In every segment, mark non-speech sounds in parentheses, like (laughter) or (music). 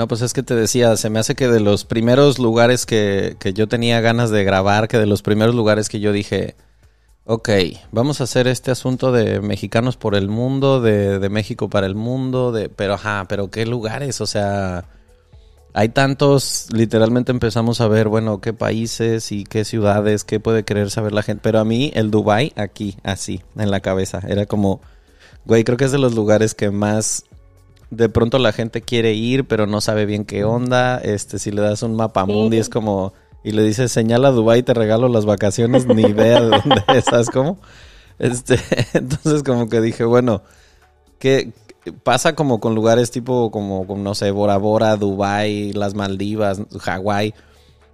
No, pues es que te decía, se me hace que de los primeros lugares que, que, yo tenía ganas de grabar, que de los primeros lugares que yo dije, ok, vamos a hacer este asunto de mexicanos por el mundo, de, de México para el mundo, de, pero ajá, pero qué lugares, o sea, hay tantos, literalmente empezamos a ver, bueno, qué países y qué ciudades, qué puede querer saber la gente, pero a mí el Dubai aquí, así, en la cabeza, era como, güey, creo que es de los lugares que más de pronto la gente quiere ir, pero no sabe bien qué onda. Este, si le das un mapa mundi, es como. Y le dices, señala Dubai, te regalo las vacaciones, ni (laughs) idea de dónde es, ¿sabes cómo? Este, (laughs) entonces, como que dije, bueno, ¿qué pasa como con lugares tipo, como, no sé, Bora Bora, Dubai, las Maldivas, Hawái?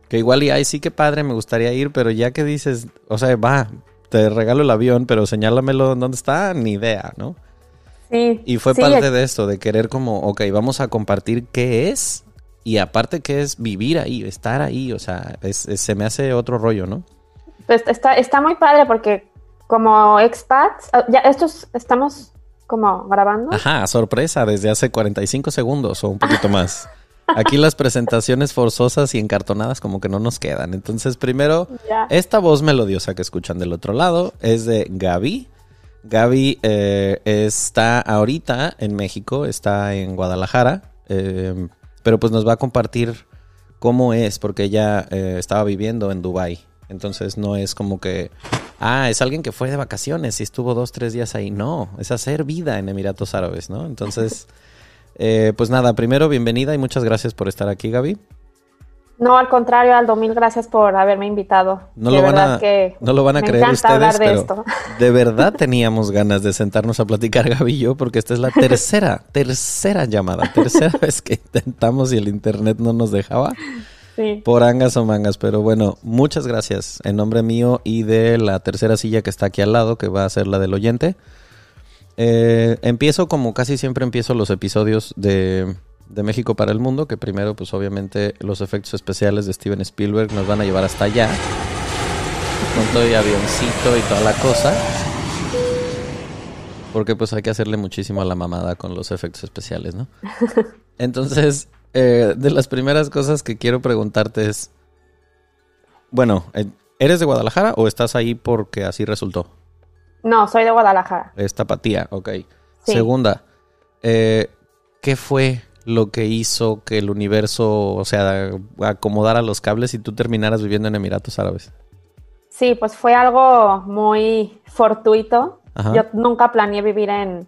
Que igual y ay, sí que padre, me gustaría ir, pero ya que dices, o sea, va, te regalo el avión, pero señálamelo dónde está, ni idea, ¿no? Y fue parte de esto, de querer como, ok, vamos a compartir qué es y aparte qué es vivir ahí, estar ahí, o sea, se me hace otro rollo, ¿no? Pues está, está muy padre porque como expats, ah, ya estos estamos como grabando. Ajá, sorpresa, desde hace 45 segundos o un poquito más. Aquí las presentaciones forzosas y encartonadas como que no nos quedan. Entonces, primero, esta voz melodiosa que escuchan del otro lado es de Gaby. Gaby eh, está ahorita en México, está en Guadalajara, eh, pero pues nos va a compartir cómo es, porque ella eh, estaba viviendo en Dubai. Entonces no es como que, ah, es alguien que fue de vacaciones y estuvo dos, tres días ahí. No, es hacer vida en Emiratos Árabes, ¿no? Entonces, (laughs) pues nada, primero bienvenida y muchas gracias por estar aquí, Gaby. No, al contrario, Aldo, mil gracias por haberme invitado. No, lo van, a, no lo van a creer ustedes, de pero (laughs) de verdad teníamos ganas de sentarnos a platicar Gaby y yo, porque esta es la tercera, (laughs) tercera llamada, tercera vez que intentamos y el internet no nos dejaba. Sí. Por angas o mangas, pero bueno, muchas gracias en nombre mío y de la tercera silla que está aquí al lado, que va a ser la del oyente. Eh, empiezo como casi siempre empiezo los episodios de de México para el mundo, que primero pues obviamente los efectos especiales de Steven Spielberg nos van a llevar hasta allá, con todo el avioncito y toda la cosa, porque pues hay que hacerle muchísimo a la mamada con los efectos especiales, ¿no? (laughs) Entonces, eh, de las primeras cosas que quiero preguntarte es, bueno, eh, ¿eres de Guadalajara o estás ahí porque así resultó? No, soy de Guadalajara. Es tapatía, ok. Segunda, eh, ¿qué fue lo que hizo que el universo, o sea, acomodara los cables y tú terminaras viviendo en Emiratos Árabes? Sí, pues fue algo muy fortuito. Yo nunca planeé vivir en,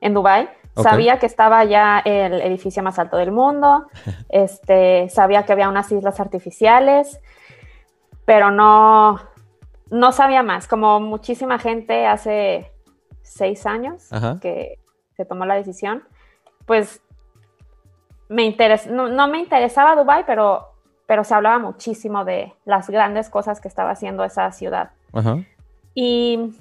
en Dubái. Sabía que estaba ya el edificio más alto del mundo, (laughs) este, sabía que había unas islas artificiales, pero no, no sabía más. Como muchísima gente hace seis años que se tomó la decisión, pues me no, me interesaba Dubai, pero, pero se hablaba muchísimo de las grandes cosas que estaba haciendo esa ciudad. Y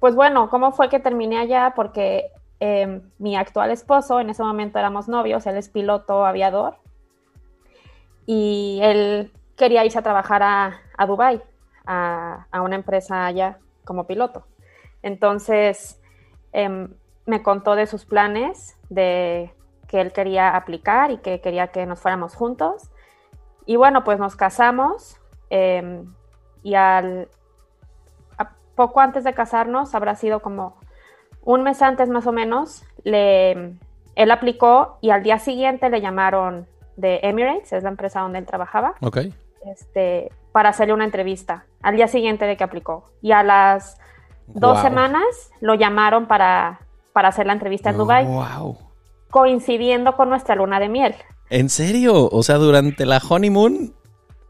pues bueno, ¿cómo fue que terminé allá? Porque em, mi actual esposo, en ese momento éramos novios, él es piloto aviador y él quería irse a trabajar a, a Dubai, a, una empresa allá como piloto. Entonces, em, me contó de sus planes de que él quería aplicar y que quería que nos fuéramos juntos. Y bueno, pues nos casamos em, y al poco antes de casarnos, habrá sido como un mes antes más o menos, le, él aplicó y al día siguiente le llamaron de Emirates, es la empresa donde él trabajaba, este, para hacerle una entrevista al día siguiente de que aplicó. Y a las dos semanas lo llamaron para, para hacer la entrevista en Dubai, coincidiendo con nuestra luna de miel. ¿En serio? O sea, durante la honeymoon.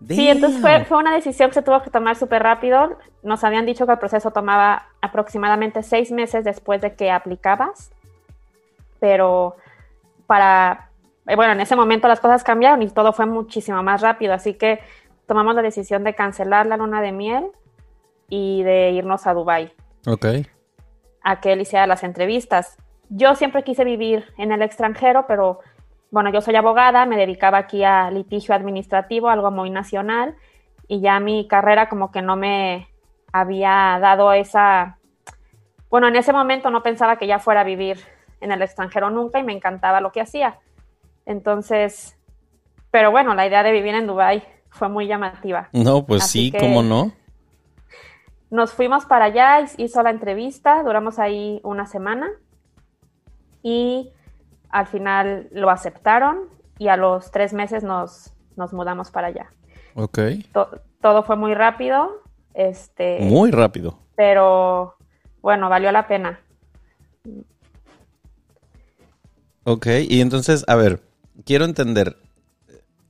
Sí, entonces fue, fue, una decisión que se tuvo que tomar súper rápido. Nos habían dicho que el proceso tomaba aproximadamente seis meses después de que aplicabas, pero para, eh, bueno, en ese momento las cosas cambiaron y todo fue muchísimo más rápido, así que tomamos la decisión de cancelar la luna de miel y de irnos a Dubai. Ok. A que él hiciera las entrevistas. Yo siempre quise vivir en el extranjero, pero bueno, yo soy abogada, me dedicaba aquí a litigio administrativo, algo muy nacional, y ya mi carrera como que no me había dado esa, bueno, en ese momento no pensaba que ya fuera a vivir en el extranjero nunca y me encantaba lo que hacía. Entonces, pero bueno, la idea de vivir en Dubai fue muy llamativa. No, pues sí, ¿cómo no? Nos fuimos para allá, hizo la entrevista, duramos ahí una semana y al final lo aceptaron y a los tres meses nos, nos mudamos para allá. Ok. todo fue muy rápido. Este, muy rápido. Pero bueno, valió la pena. Ok, y entonces, a ver, quiero entender.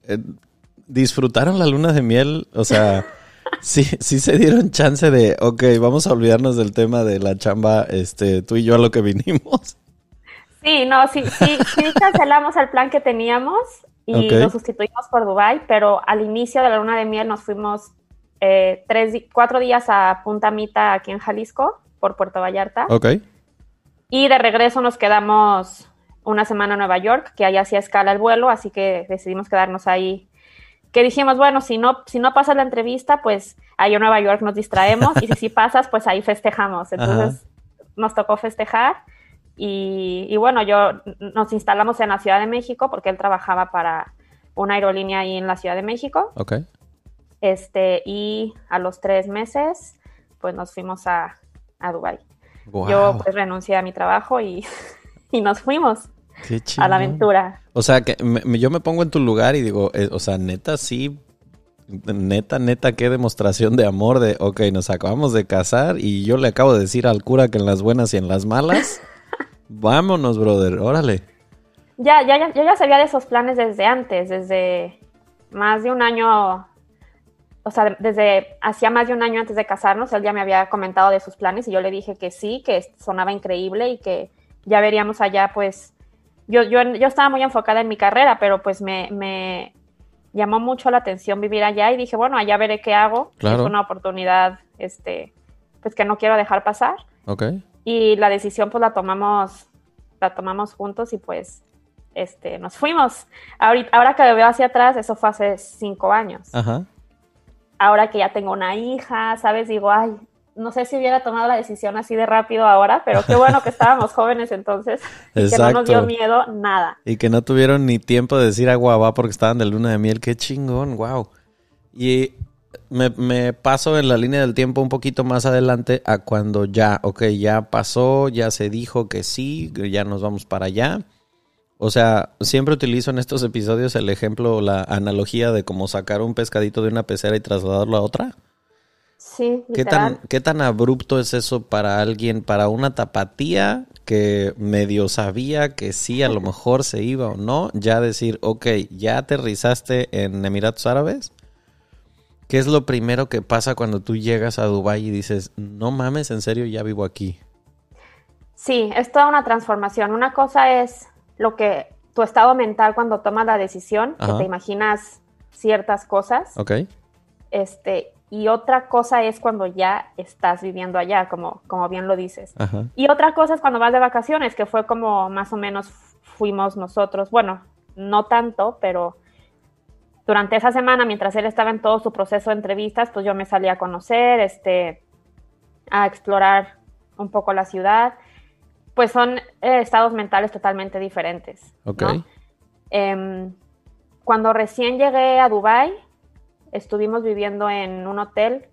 Eh, ¿Disfrutaron la luna de miel? O sea, (laughs) sí, sí se dieron chance de, ok, vamos a olvidarnos del tema de la chamba, este, tú y yo a lo que vinimos. Sí, no, sí, sí, sí cancelamos el plan que teníamos y lo sustituimos por Dubai, pero al inicio de la luna de miel nos fuimos eh, tres, cuatro días a Punta Mita aquí en Jalisco, por Puerto Vallarta. Ok. Y de regreso nos quedamos una semana en Nueva York, que ahí hacía escala el vuelo, así que decidimos quedarnos ahí. Que dijimos, bueno, si no, si no pasa la entrevista, pues ahí en Nueva York nos distraemos y si sí pasas, pues ahí festejamos. Entonces nos tocó festejar y, bueno, yo nos instalamos en la Ciudad de México porque él trabajaba para una aerolínea ahí en la Ciudad de México. Ok. Este, y a los tres meses, pues nos fuimos a, a Dubái. Yo pues renuncié a mi trabajo y, (laughs) y nos fuimos a la aventura. O sea, que yo me pongo en tu lugar y digo, eh, o sea, neta, sí, neta, neta, qué demostración de amor de, ok, nos acabamos de casar y yo le acabo de decir al cura que en las buenas y en las malas (laughs) Vámonos, brother, órale. Ya, ya, ya, yo ya sabía de esos planes desde antes, desde más de un año, o sea, desde hacía más de un año antes de casarnos, él ya me había comentado de sus planes y yo le dije que sí, que sonaba increíble y que ya veríamos allá, pues, yo, yo, yo estaba muy enfocada en mi carrera, pero pues me, me llamó mucho la atención vivir allá y dije, bueno, allá veré qué hago. Es una oportunidad, este, pues que no quiero dejar pasar. Ok y la decisión pues la tomamos, la tomamos juntos y pues este, nos fuimos. Ahora, ahora que veo hacia atrás, eso fue hace cinco años. Ahora que ya tengo una hija, ¿sabes? Digo, ay, no sé si hubiera tomado la decisión así de rápido ahora, pero qué bueno que estábamos (laughs) jóvenes entonces y que no nos dio miedo nada. Y que no tuvieron ni tiempo de decir agua va porque estaban de luna de miel. Qué chingón, wow. Y me, paso en la línea del tiempo un poquito más adelante a cuando ya, ok, ya pasó, ya se dijo que sí, ya nos vamos para allá. O sea, siempre utilizo en estos episodios el ejemplo, la analogía de cómo sacar un pescadito de una pecera y trasladarlo a otra. Sí, ¿Qué tan, ¿Qué tan abrupto es eso para alguien, para una tapatía que medio sabía que sí, a lo mejor se iba o no? Ya decir, ok, ya aterrizaste en Emiratos Árabes ¿Qué es lo primero que pasa cuando tú llegas a Dubái y dices, no mames, en serio, ya vivo aquí? Sí, es toda una transformación. Una cosa es lo que tu estado mental cuando tomas la decisión, que te imaginas ciertas cosas. Ok. Este, y otra cosa es cuando ya estás viviendo allá, como, como bien lo dices. Y otra cosa es cuando vas de vacaciones, que fue como más o menos fuimos nosotros. Bueno, no tanto, pero durante esa semana, mientras él estaba en todo su proceso de entrevistas, pues yo me salí a conocer, este, a explorar un poco la ciudad. Pues son eh, estados mentales totalmente diferentes. Ok. Em, cuando recién llegué a Dubai, estuvimos viviendo en un hotel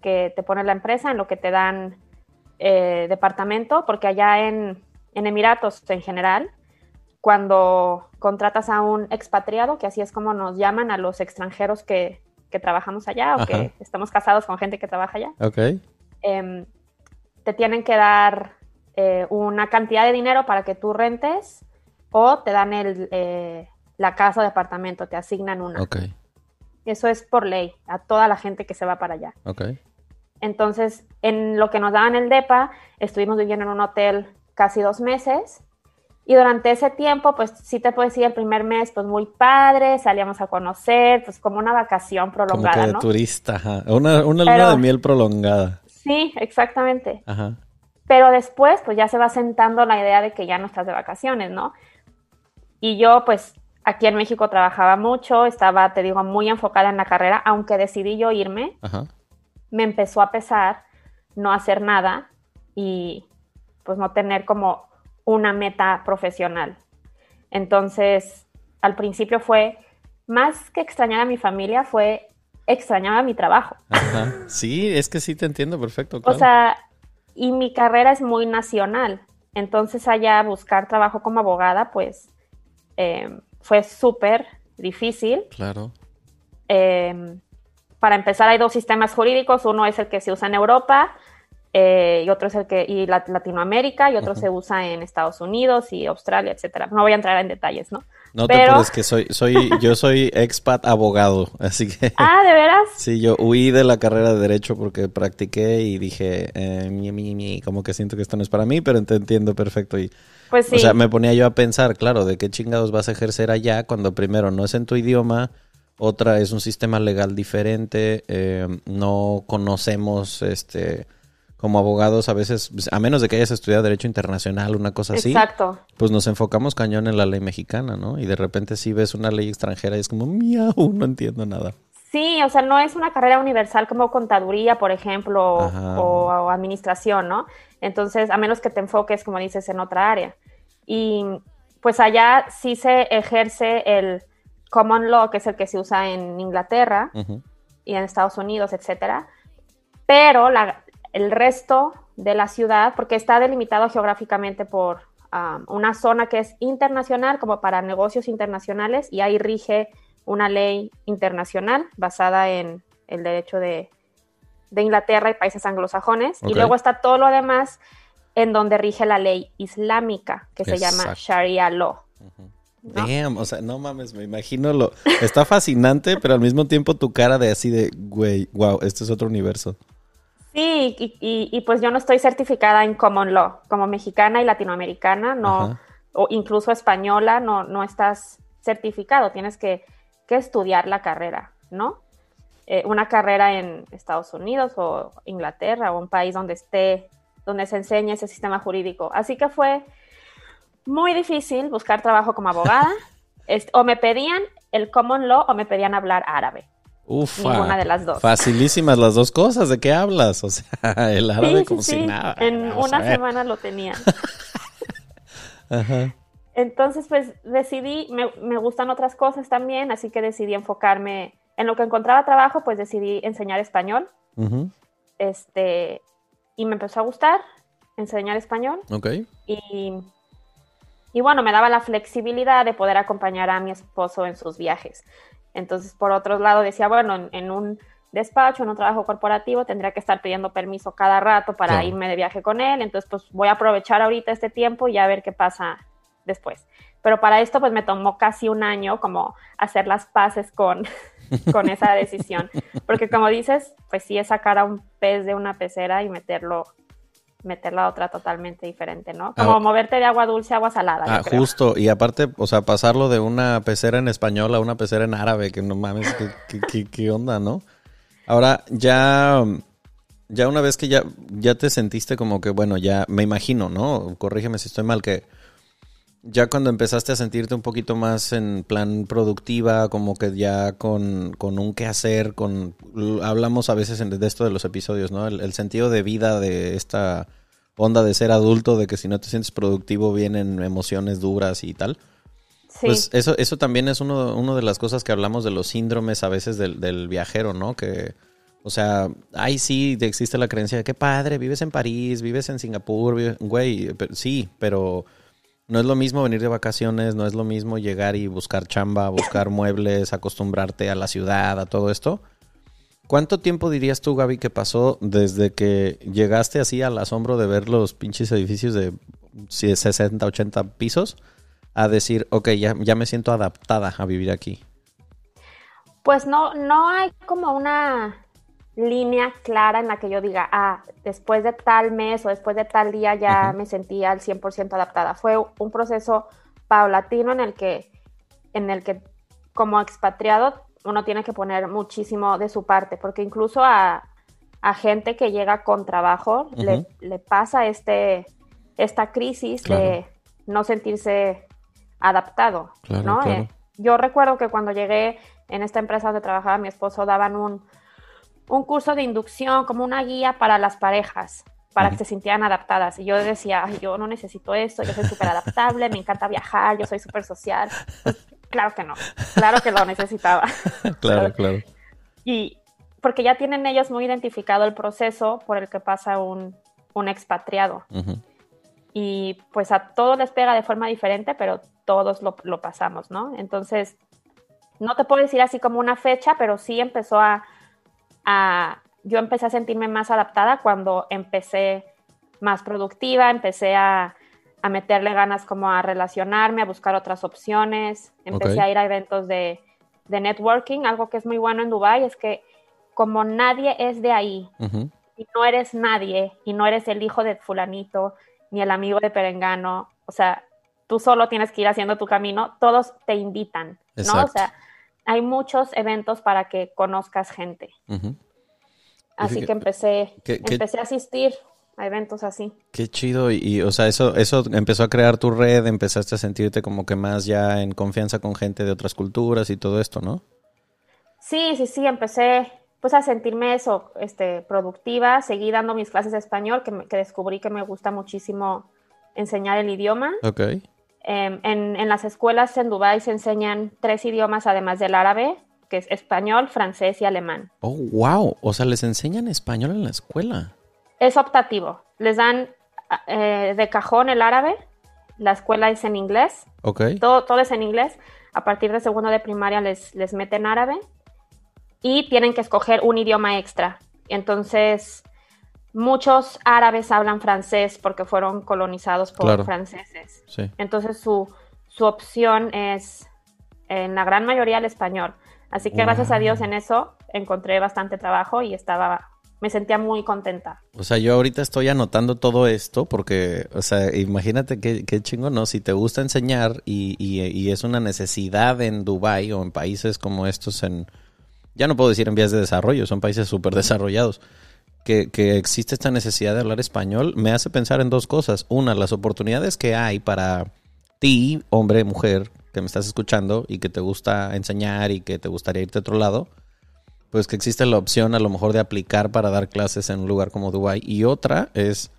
que te pone la empresa, en lo que te dan eh, departamento, porque allá en, en Emiratos en general, cuando contratas a un expatriado, que así es como nos llaman a los extranjeros que, trabajamos allá o que estamos casados con gente que trabaja allá. Em, te tienen que dar eh, una cantidad de dinero para que tú rentes o te dan el, eh, la casa o departamento, te asignan una. Eso es por ley, a toda la gente que se va para allá. Entonces, en lo que nos daban el DEPA, estuvimos viviendo en un hotel casi dos meses. Y durante ese tiempo, pues sí te puedo decir, el primer mes, pues muy padre, salíamos a conocer, pues como una vacación prolongada. Como que de turista, Una, una luna de miel prolongada. Sí, exactamente. Ajá. Pero después, pues ya se va sentando la idea de que ya no estás de vacaciones, ¿no? Y yo, pues aquí en México trabajaba mucho, estaba, te digo, muy enfocada en la carrera, aunque decidí yo irme, me empezó a pesar no hacer nada y pues no tener como una meta profesional. Entonces, al principio fue, más que extrañar a mi familia, fue extrañar a mi trabajo. (laughs) Sí, es que sí te entiendo perfecto. O sea, y mi carrera es muy nacional. Entonces allá buscar trabajo como abogada, pues eh, fue súper difícil. Claro. Eh, para empezar, hay dos sistemas jurídicos. Uno es el que se usa en Europa eh, y otro es el que y Latinoamérica y otro se usa en Estados Unidos y Australia, etcétera. No voy a entrar en detalles, ¿no? No te preocupes que soy, soy, (laughs) yo soy expat abogado, así que. Ah, ¿de veras? Sí, yo huí de la carrera de derecho porque practiqué y dije, eh, mi, mi, mi, como que siento que esto no es para mí, pero te entiendo perfecto y. Pues sí. O sea, me ponía yo a pensar, claro, de qué chingados vas a ejercer allá cuando primero no es en tu idioma, otra es un sistema legal diferente, eh, no conocemos, este como abogados a veces, pues, a menos de que hayas estudiado Derecho Internacional, una cosa así, Exacto. pues nos enfocamos cañón en la ley mexicana, ¿no? Y de repente si ves una ley extranjera y es como, miau, no entiendo nada. Sí, o sea, no es una carrera universal como contaduría, por ejemplo, o, administración, ¿no? Entonces, a menos que te enfoques, como dices, en otra área. Y pues allá sí se ejerce el common law, que es el que se usa en Inglaterra y en Estados Unidos, etcétera. Pero la, el resto de la ciudad, porque está delimitado geográficamente por um, una zona que es internacional, como para negocios internacionales, y ahí rige una ley internacional basada en el derecho de, Inglaterra y países anglosajones. Y luego está todo lo demás en donde rige la ley islámica, que se llama Sharia Law. Damn, o sea, no mames, me imagino lo... Está fascinante, pero al mismo tiempo tu cara de así de, güey, wow, este es otro universo. Sí, y, pues yo no estoy certificada en Common Law, como mexicana y latinoamericana, no, o incluso española, no, no estás certificado, tienes que, estudiar la carrera, ¿no? Eh, una carrera en Estados Unidos o Inglaterra o un país donde esté, donde se enseñe ese sistema jurídico. Así que fue muy difícil buscar trabajo como abogada. (laughs) o me pedían el common law o me pedían hablar árabe. Ufa. Ninguna de las dos. Facilísimas las dos cosas. ¿De qué hablas? O sea, (laughs) el árabe como si nada. En una semana lo tenía. (laughs) Ajá. Entonces, pues decidí, me, gustan otras cosas también, así que decidí enfocarme en lo que encontraba trabajo, pues decidí enseñar español. Este, y me empezó a gustar enseñar español. Ok. Y, y bueno, me daba la flexibilidad de poder acompañar a mi esposo en sus viajes. Entonces, por otro lado, decía, bueno, en, un despacho, en un trabajo corporativo, tendría que estar pidiendo permiso cada rato para irme de viaje con él. Entonces, pues voy a aprovechar ahorita este tiempo y a ver qué pasa después. Pero para esto, pues me tomó casi un año como hacer las paces con, (laughs) con esa decisión. Porque como dices, pues sí es sacar a un pez de una pecera y meterlo meter la otra totalmente diferente, ¿no? Como ah. moverte de agua dulce a agua salada. Ah, justo. Y aparte, o sea, pasarlo de una pecera en español a una pecera en árabe, que no mames, ¿qué, onda, no? Ahora, ya, ya una vez que ya, ya te sentiste como que, bueno, ya me imagino, ¿no? Corrígeme si estoy mal, que ya cuando empezaste a sentirte un poquito más en plan productiva, como que ya con, con un qué hacer, con hablamos a veces de esto de los episodios, ¿no? El, sentido de vida de esta onda de ser adulto, de que si no te sientes productivo vienen emociones duras y tal. Pues eso, eso también es uno, uno de las cosas que hablamos de los síndromes a veces del, del viajero, ¿no? Que, o sea, ahí sí existe la creencia de que padre, vives en París, vives en Singapur, güey, sí, pero No es lo mismo venir de vacaciones, no es lo mismo llegar y buscar chamba, buscar (coughs) muebles, acostumbrarte a la ciudad, a todo esto. ¿Cuánto tiempo dirías tú, Gaby, que pasó desde que llegaste así al asombro de ver los pinches edificios de 60, 80 pisos a decir, ok, ya, ya me siento adaptada a vivir aquí? Pues no, no hay como una línea clara en la que yo diga, ah, después de tal mes o después de tal día ya me sentía al 100% adaptada. Fue un proceso paulatino en el que, en el que como expatriado uno tiene que poner muchísimo de su parte, porque incluso a, gente que llega con trabajo le, pasa este, esta crisis de no sentirse adaptado, ¿no? Eh, yo recuerdo que cuando llegué en esta empresa donde trabajaba mi esposo daban un, un curso de inducción, como una guía para las parejas, para que se sintieran adaptadas. Y yo decía, yo no necesito esto, yo soy súper adaptable, me encanta viajar, yo soy súper social. Pues, claro que no, claro que lo necesitaba. (laughs) claro, claro. Y porque ya tienen ellos muy identificado el proceso por el que pasa un, expatriado. Y pues a todos les pega de forma diferente, pero todos lo, lo pasamos, ¿no? Entonces, no te puedo decir así como una fecha, pero sí empezó a yo empecé a sentirme más adaptada cuando empecé más productiva, empecé a, meterle ganas como a relacionarme, a buscar otras opciones, empecé a ir a eventos de, networking, algo que es muy bueno en Dubai es que como nadie es de ahí y no eres nadie y no eres el hijo de fulanito ni el amigo de Perengano, o sea, tú solo tienes que ir haciendo tu camino, todos te invitan, ¿no? O sea, hay muchos eventos para que conozcas gente. Así que empecé, empecé a asistir a eventos así. Qué chido. Y, o sea, eso, eso empezó a crear tu red, empezaste a sentirte como que más ya en confianza con gente de otras culturas y todo esto, ¿no? Sí, sí, sí, empecé pues a sentirme eso, este, productiva, seguí dando mis clases de español, que, que descubrí que me gusta muchísimo enseñar el idioma. Ok. Em, en, las escuelas en Dubái se enseñan tres idiomas además del árabe, que es español, francés y alemán. Oh, wow. O sea, les enseñan español en la escuela. Es optativo. Les dan eh, de cajón el árabe. La escuela es en inglés. Ok. Todo, todo es en inglés. A partir de segundo de primaria les, les meten árabe. Y tienen que escoger un idioma extra. Entonces, muchos árabes hablan francés porque fueron colonizados por franceses. Entonces su, opción es en la gran mayoría el español. Así que gracias a Dios en eso encontré bastante trabajo y estaba, me sentía muy contenta. O sea, yo ahorita estoy anotando todo esto porque, o sea, imagínate qué, qué chingo, ¿no? Si te gusta enseñar y, y, y es una necesidad en Dubai o en países como estos en, ya no puedo decir en vías de desarrollo, son países súper desarrollados que, existe esta necesidad de hablar español me hace pensar en dos cosas. Una, las oportunidades que hay para ti, hombre, mujer, que me estás escuchando y que te gusta enseñar y que te gustaría irte a otro lado, pues que existe la opción a lo mejor de aplicar para dar clases en un lugar como Dubai. Y otra es,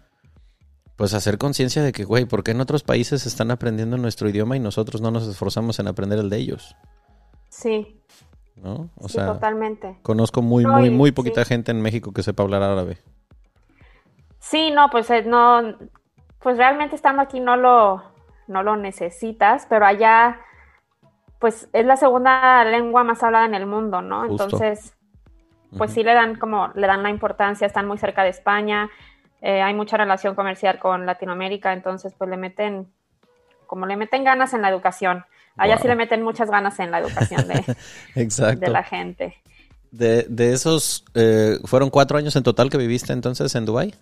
pues hacer conciencia de que, güey, ¿por qué en otros países están aprendiendo nuestro idioma y nosotros no nos esforzamos en aprender el de ellos? Sí, ¿no? O sea, totalmente. Conozco muy, muy, muy poquita gente en México que sepa hablar árabe. Sí, no, pues eh, no, pues realmente estando aquí no lo, no lo necesitas, pero allá, pues es la segunda lengua más hablada en el mundo, ¿no? Entonces, pues sí le dan como, le dan la importancia, están muy cerca de España, eh, hay mucha relación comercial con Latinoamérica, entonces pues le meten, como le meten ganas en la educación. Allá sí le meten muchas ganas en la educación de, (laughs) de la gente. De, de esos, eh, ¿fueron cuatro años en total que viviste entonces en Dubai?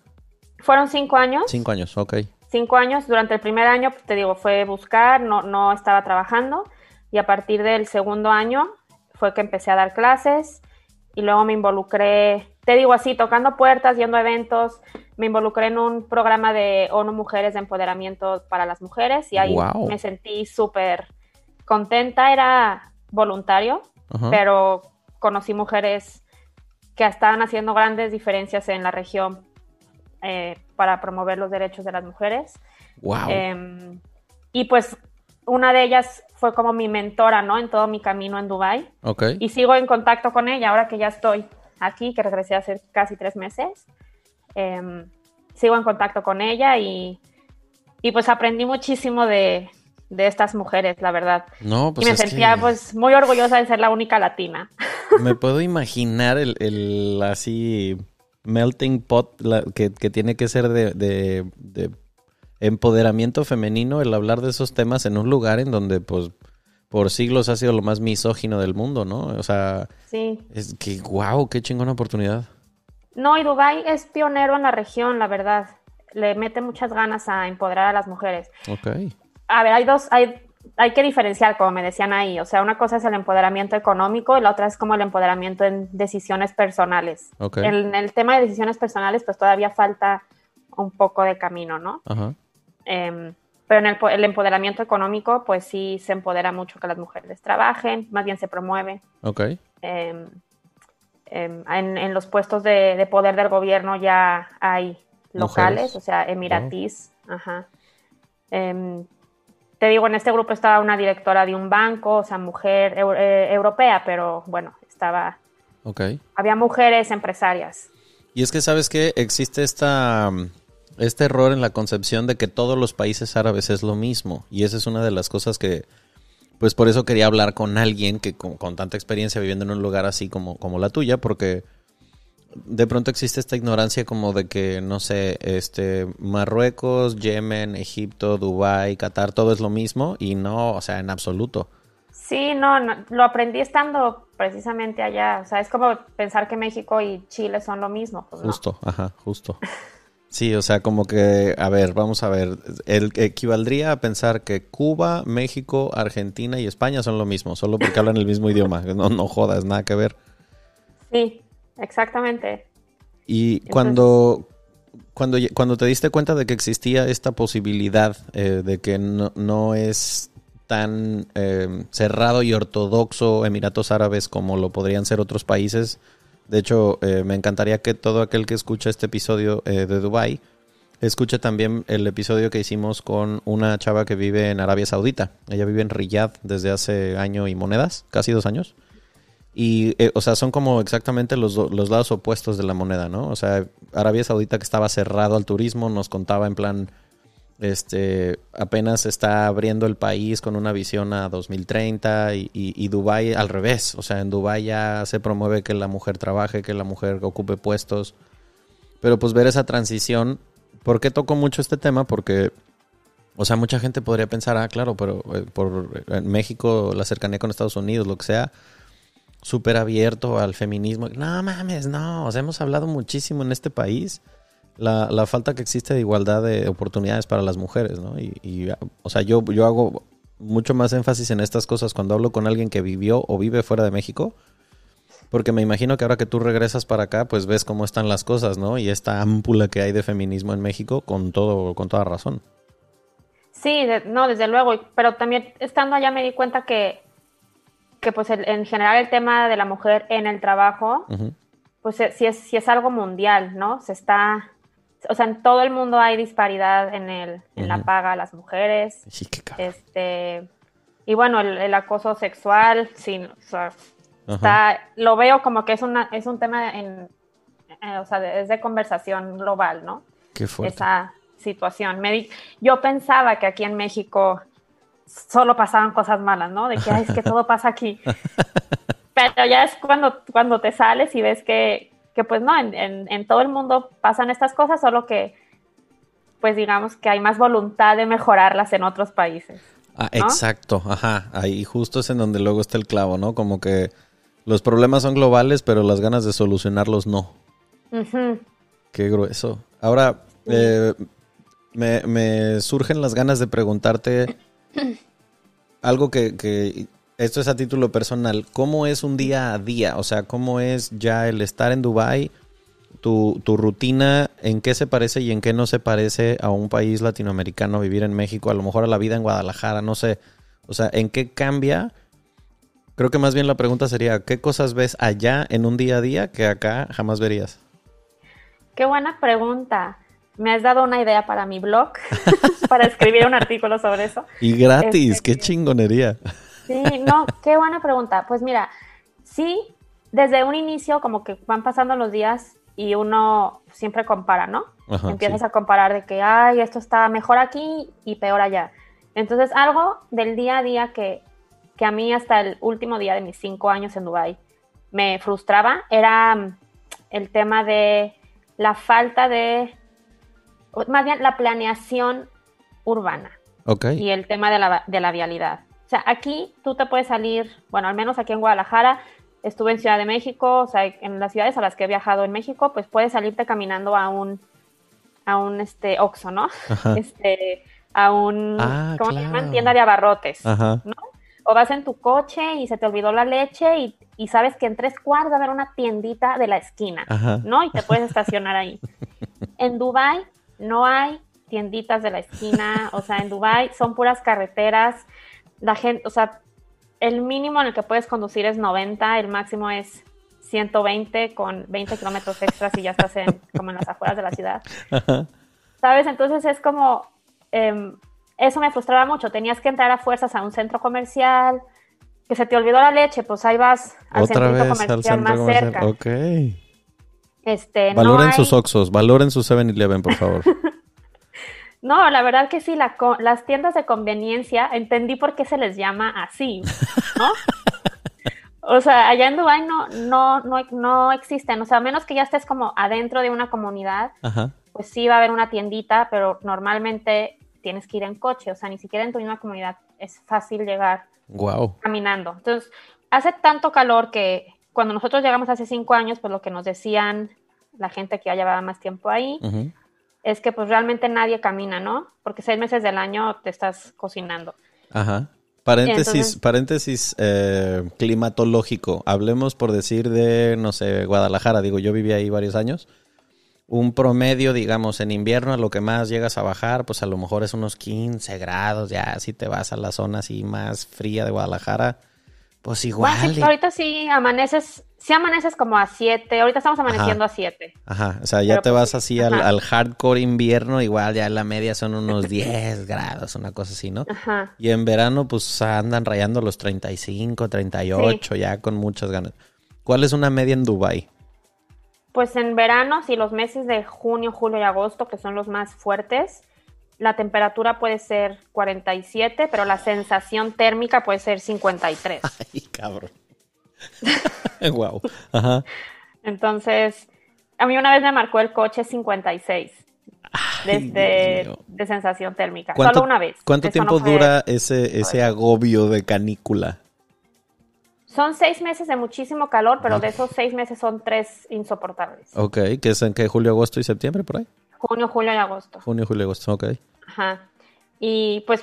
Fueron cinco años. Cinco años, ok. Cinco años. Durante el primer año, te digo, fue buscar, no, no estaba trabajando. Y a partir del segundo año fue que empecé a dar clases y luego me involucré, te digo así, tocando puertas, yendo a eventos. Me involucré en un programa de ONU Mujeres de Empoderamiento para las Mujeres y ahí me sentí súper contenta era voluntario, pero conocí mujeres que estaban haciendo grandes diferencias en la región eh, para promover los derechos de las mujeres. Wow. Em, y pues una de ellas fue como mi mentora, ¿no? En todo mi camino en Dubai. Okay. Y sigo en contacto con ella ahora que ya estoy aquí, que regresé hace casi tres meses. Em, sigo en contacto con ella y y pues aprendí muchísimo de, estas mujeres, la verdad. No, pues y me sentía pues muy orgullosa de ser la única latina. (laughs) Me puedo imaginar el, así melting pot que, tiene que ser de, de, empoderamiento femenino el hablar de esos temas en un lugar en donde pues por siglos ha sido lo más misógino del mundo, ¿no? O sea, sí. es que wow, qué chingona oportunidad. No, y Dubai es pionero en la región, la verdad. Le mete muchas ganas a empoderar a las mujeres. Ok. A ver, hay dos, hay, hay que diferenciar, como me decían ahí. O sea, una cosa es el empoderamiento económico y la otra es como el empoderamiento en decisiones personales. Okay. En, el tema de decisiones personales, pues todavía falta un poco de camino, ¿no? Ajá. Em, pero en el, empoderamiento económico, pues sí se empodera mucho que las mujeres trabajen, más bien se promueve. Ok. Em, Em, en, los puestos de, poder del gobierno ya hay locales, o sea, emiratís. Ajá. Te digo, en este grupo estaba una directora de un banco, o sea, mujer eh, europea, pero bueno, estaba... Ok. Había mujeres empresarias. Y es que, ¿sabes que Existe esta, este error en la concepción de que todos los países árabes es lo mismo. Y esa es una de las cosas que pues por eso quería hablar con alguien que con, tanta experiencia viviendo en un lugar así como, como la tuya, porque de pronto existe esta ignorancia como de que, no sé, este, Marruecos, Yemen, Egipto, Dubái, Qatar, todo es lo mismo y no, o sea, en absoluto. Sí, no, lo aprendí estando precisamente allá, o sea, es como pensar que México y Chile son lo mismo. Pues justo, ajá, justo. (laughs) Sí, o sea, como que, a ver, vamos a ver, el, equivaldría a pensar que Cuba, México, Argentina y España son lo mismo, solo porque hablan el mismo idioma. (laughs) No, no jodas, nada que ver. Sí, exactamente. Y cuando, cuando, cuando te diste cuenta de que existía esta posibilidad eh, de que no, no es tan eh, cerrado y ortodoxo Emiratos Árabes como lo podrían ser otros países, de hecho, eh, me encantaría que todo aquel que escucha este episodio eh, de Dubai escuche también el episodio que hicimos con una chava que vive en Arabia Saudita. Ella vive en Riyadh desde hace año y monedas, casi dos años. Y, eh, o sea, son como exactamente los, los lados opuestos de la moneda, ¿no? O sea, Arabia Saudita que estaba cerrado al turismo nos contaba en plan este, apenas está abriendo el país con una visión a 2030 y, y, Dubái al revés. O sea, en Dubái ya se promueve que la mujer trabaje, que la mujer ocupe puestos. Pero pues ver esa transición, ¿por qué toco mucho este tema? Porque, o sea, mucha gente podría pensar, ah, claro, pero eh, por en México, la cercanía con Estados Unidos, lo que sea, súper abierto al feminismo. No mames, no, o sea, hemos hablado muchísimo en este país la, la, falta que existe de igualdad de oportunidades para las mujeres, ¿no? Y, o sea, yo, yo hago mucho más énfasis en estas cosas cuando hablo con alguien que vivió o vive fuera de México, porque me imagino que ahora que tú regresas para acá, pues ves cómo están las cosas, ¿no? Y esta ámpula que hay de feminismo en México con todo, con toda razón. Sí, no, desde luego, pero también estando allá me di cuenta que, que pues en general el tema de la mujer en el trabajo, pues sí es, sí es algo mundial, ¿no? Se está o sea, en todo el mundo hay disparidad en, el, en la paga a las mujeres. Sí, qué este, y bueno, el, acoso sexual, sí, o sea, lo veo como que es, una, es un tema en, eh, o sea, es de conversación global, ¿no? Qué fuerte. Esa situación. Me yo pensaba que aquí en México solo pasaban cosas malas, ¿no? De que es que todo pasa aquí. (laughs) Pero ya es cuando, cuando te sales y ves que, que pues no, en, todo el mundo pasan estas cosas, solo que pues digamos que hay más voluntad de mejorarlas en otros países. Ah, exacto, ajá, ahí justo es en donde luego está el clavo, ¿no? Como que los problemas son globales, pero las ganas de solucionarlos no. Qué grueso. Ahora, eh, me, me, surgen las ganas de preguntarte (clears throat) algo que, esto es a título personal, ¿cómo es un día a día? O sea, ¿cómo es ya el estar en Dubai? Tu, tu, rutina, ¿en qué se parece y en qué no se parece a un país latinoamericano, vivir en México, a lo mejor a la vida en Guadalajara, no sé. O sea, ¿en qué cambia? Creo que más bien la pregunta sería, ¿qué cosas ves allá en un día a día que acá jamás verías? Qué buena pregunta. Me has dado una idea para mi blog, (laughs) para escribir un artículo sobre eso. Y gratis, este, qué chingonería. Sí, no, qué buena pregunta. Pues mira, sí, desde un inicio, como que van pasando los días, y uno siempre compara, ¿no? Empiezas a comparar de que, ay, esto está mejor aquí y peor allá. Entonces, algo del día a día que, que a mí hasta el último día de mis cinco años en Dubái me frustraba era mm, el tema de la falta de, más bien la planeación urbana. Okay. Y el tema de la, de la vialidad. O sea, aquí tú te puedes salir, bueno, al menos aquí en Guadalajara, estuve en Ciudad de México, o sea, en las ciudades a las que he viajado en México, pues puedes salirte caminando a un, a un, este, Oxxo, ¿no? (laughs) Este, a un, ah, ¿cómo se llaman? Tienda de abarrotes, ¿no? O vas en tu coche y se te olvidó la leche y, y sabes que en tres cuadras va a haber una tiendita de la esquina, ¿no? Y te puedes estacionar ahí. En Dubai no hay tienditas de la esquina, o sea, en Dubai son puras carreteras, la gente, o sea, el mínimo en el que puedes conducir es 90, el máximo es 120 con 20 kilómetros extras y ya estás en, como en las afueras de la ciudad. ¿Sabes? Entonces es como, em, eso me frustraba mucho, tenías que entrar a fuerzas a un centro comercial, que se te olvidó la leche, pues ahí vas al centro comercial más cerca. Ok. Este, valoren sus Oxos, valoren su 7-Eleven, por favor. (laughs) No, la verdad que sí, las tiendas de conveniencia, entendí por qué se les llama así, ¿no? (laughs) o sea, allá en Dubái no, no, no, no existen, o sea, a menos que ya estés como adentro de una comunidad, pues sí va a haber una tiendita, pero normalmente tienes que ir en coche, o sea, ni siquiera en tu misma comunidad es fácil llegar caminando. Entonces, hace tanto calor que cuando nosotros llegamos hace cinco años, pues lo que nos decían la gente que ya llevaba más tiempo ahí, es que pues realmente nadie camina, ¿no? Porque seis meses del año te estás cocinando. Ajá. Paréntesis, paréntesis eh, climatológico. Hablemos por decir de, no sé, Guadalajara. Digo, yo viví ahí varios años. Un promedio, digamos, en invierno a lo que más llegas a bajar, pues a lo mejor es unos 15 grados. Ya si te vas a la zona así más fría de Guadalajara, pues igual. ahorita sí amaneces si amaneces como a 7, ahorita estamos amaneciendo a 7. Ajá, o sea, ya te pues vas así al, hardcore invierno, igual ya en la media son unos (laughs) 10 grados, una cosa así, ¿no? Ajá. Y en verano pues andan rayando los 35, 38, ya con muchas ganas. ¿Cuál es una media en Dubai? Pues en verano, si los meses de junio, julio y agosto, que son los más fuertes, la temperatura puede ser 47, pero la sensación térmica puede ser 53. (laughs) Ay, cabrón (laughs) wow. Ajá. Entonces, a mí una vez me marcó el coche 56 desde, de sensación térmica. Solo una vez. ¿Cuánto tiempo dura ese, ese agobio de canícula? Son seis meses de muchísimo calor, pero de esos seis meses son tres insoportables. Ok, ¿qué es en qué? ¿Julio, agosto y septiembre por ahí? Junio, julio y agosto. Junio, julio y agosto, ok. Ajá. Y pues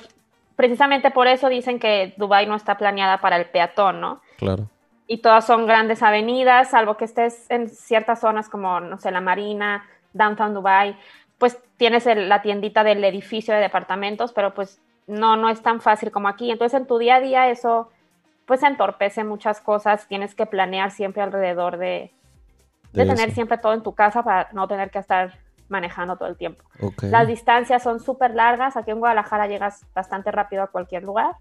precisamente por eso dicen que Dubái no está planeada para el peatón, ¿no? Claro y todas son grandes avenidas, salvo que estés en ciertas zonas como, no sé, la Marina, Downtown Dubai, pues tienes la tiendita del edificio de departamentos, pero pues no, no es tan fácil como aquí. Entonces en tu día a día eso pues entorpece muchas cosas, tienes que planear siempre alrededor de, de, tener siempre todo en tu casa para no tener que estar manejando todo el tiempo. Las distancias son súper largas, aquí en Guadalajara llegas bastante rápido a cualquier lugar.